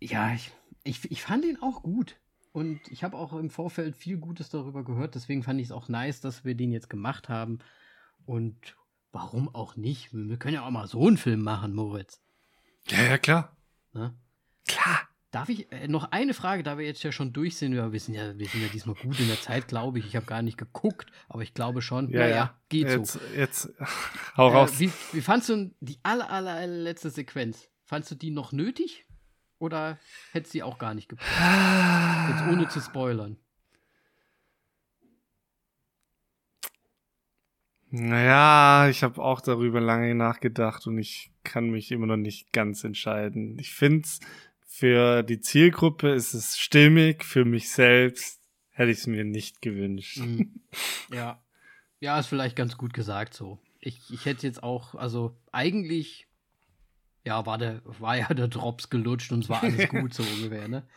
ja, ich, ich, ich fand ihn auch gut. Und ich habe auch im Vorfeld viel Gutes darüber gehört. Deswegen fand ich es auch nice, dass wir den jetzt gemacht haben. Und warum auch nicht? Wir können ja auch mal so einen Film machen, Moritz. Ja, ja, klar. Ne? Klar. Darf ich äh, noch eine Frage, da wir jetzt ja schon durch sind? Wir sind ja, wir sind ja diesmal gut in der Zeit, glaube ich. Ich habe gar nicht geguckt, aber ich glaube schon. Ja, naja, ja. geht jetzt, so. Jetzt, hau äh, raus. Wie, wie fandst du die aller, aller, allerletzte Sequenz? Fandst du die noch nötig? Oder hättest du sie auch gar nicht gebraucht? Jetzt ohne zu spoilern. Naja, ich habe auch darüber lange nachgedacht und ich kann mich immer noch nicht ganz entscheiden. Ich finde es für die Zielgruppe ist es stimmig, für mich selbst hätte ich es mir nicht gewünscht. Mhm. Ja. Ja, ist vielleicht ganz gut gesagt so. Ich, ich hätte jetzt auch, also eigentlich, ja, war der, war ja der Drops gelutscht und es war alles gut so ungefähr, ne?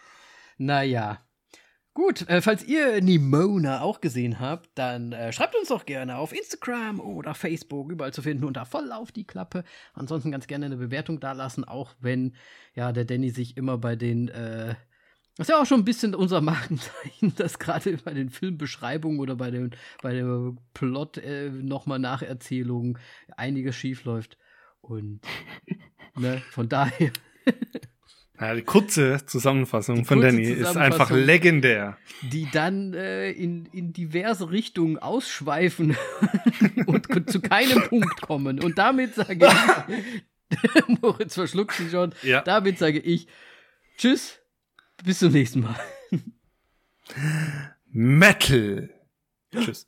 Naja. Gut, äh, falls ihr Nimona auch gesehen habt, dann äh, schreibt uns doch gerne auf Instagram oder Facebook, überall zu finden unter voll auf die Klappe. Ansonsten ganz gerne eine Bewertung dalassen, auch wenn ja der Danny sich immer bei den äh, das ist ja auch schon ein bisschen unser Markenzeichen, dass gerade bei den Filmbeschreibungen oder bei, den, bei der Plot äh, nochmal Nacherzählungen einiges schief läuft. Und ne, von daher Ja, die kurze Zusammenfassung die von kurze Danny ist einfach legendär. Die dann äh, in, in diverse Richtungen ausschweifen und zu keinem Punkt kommen. Und damit sage ich, Moritz verschluckt sich schon, ja. damit sage ich, tschüss, bis zum nächsten Mal. Metal. Tschüss.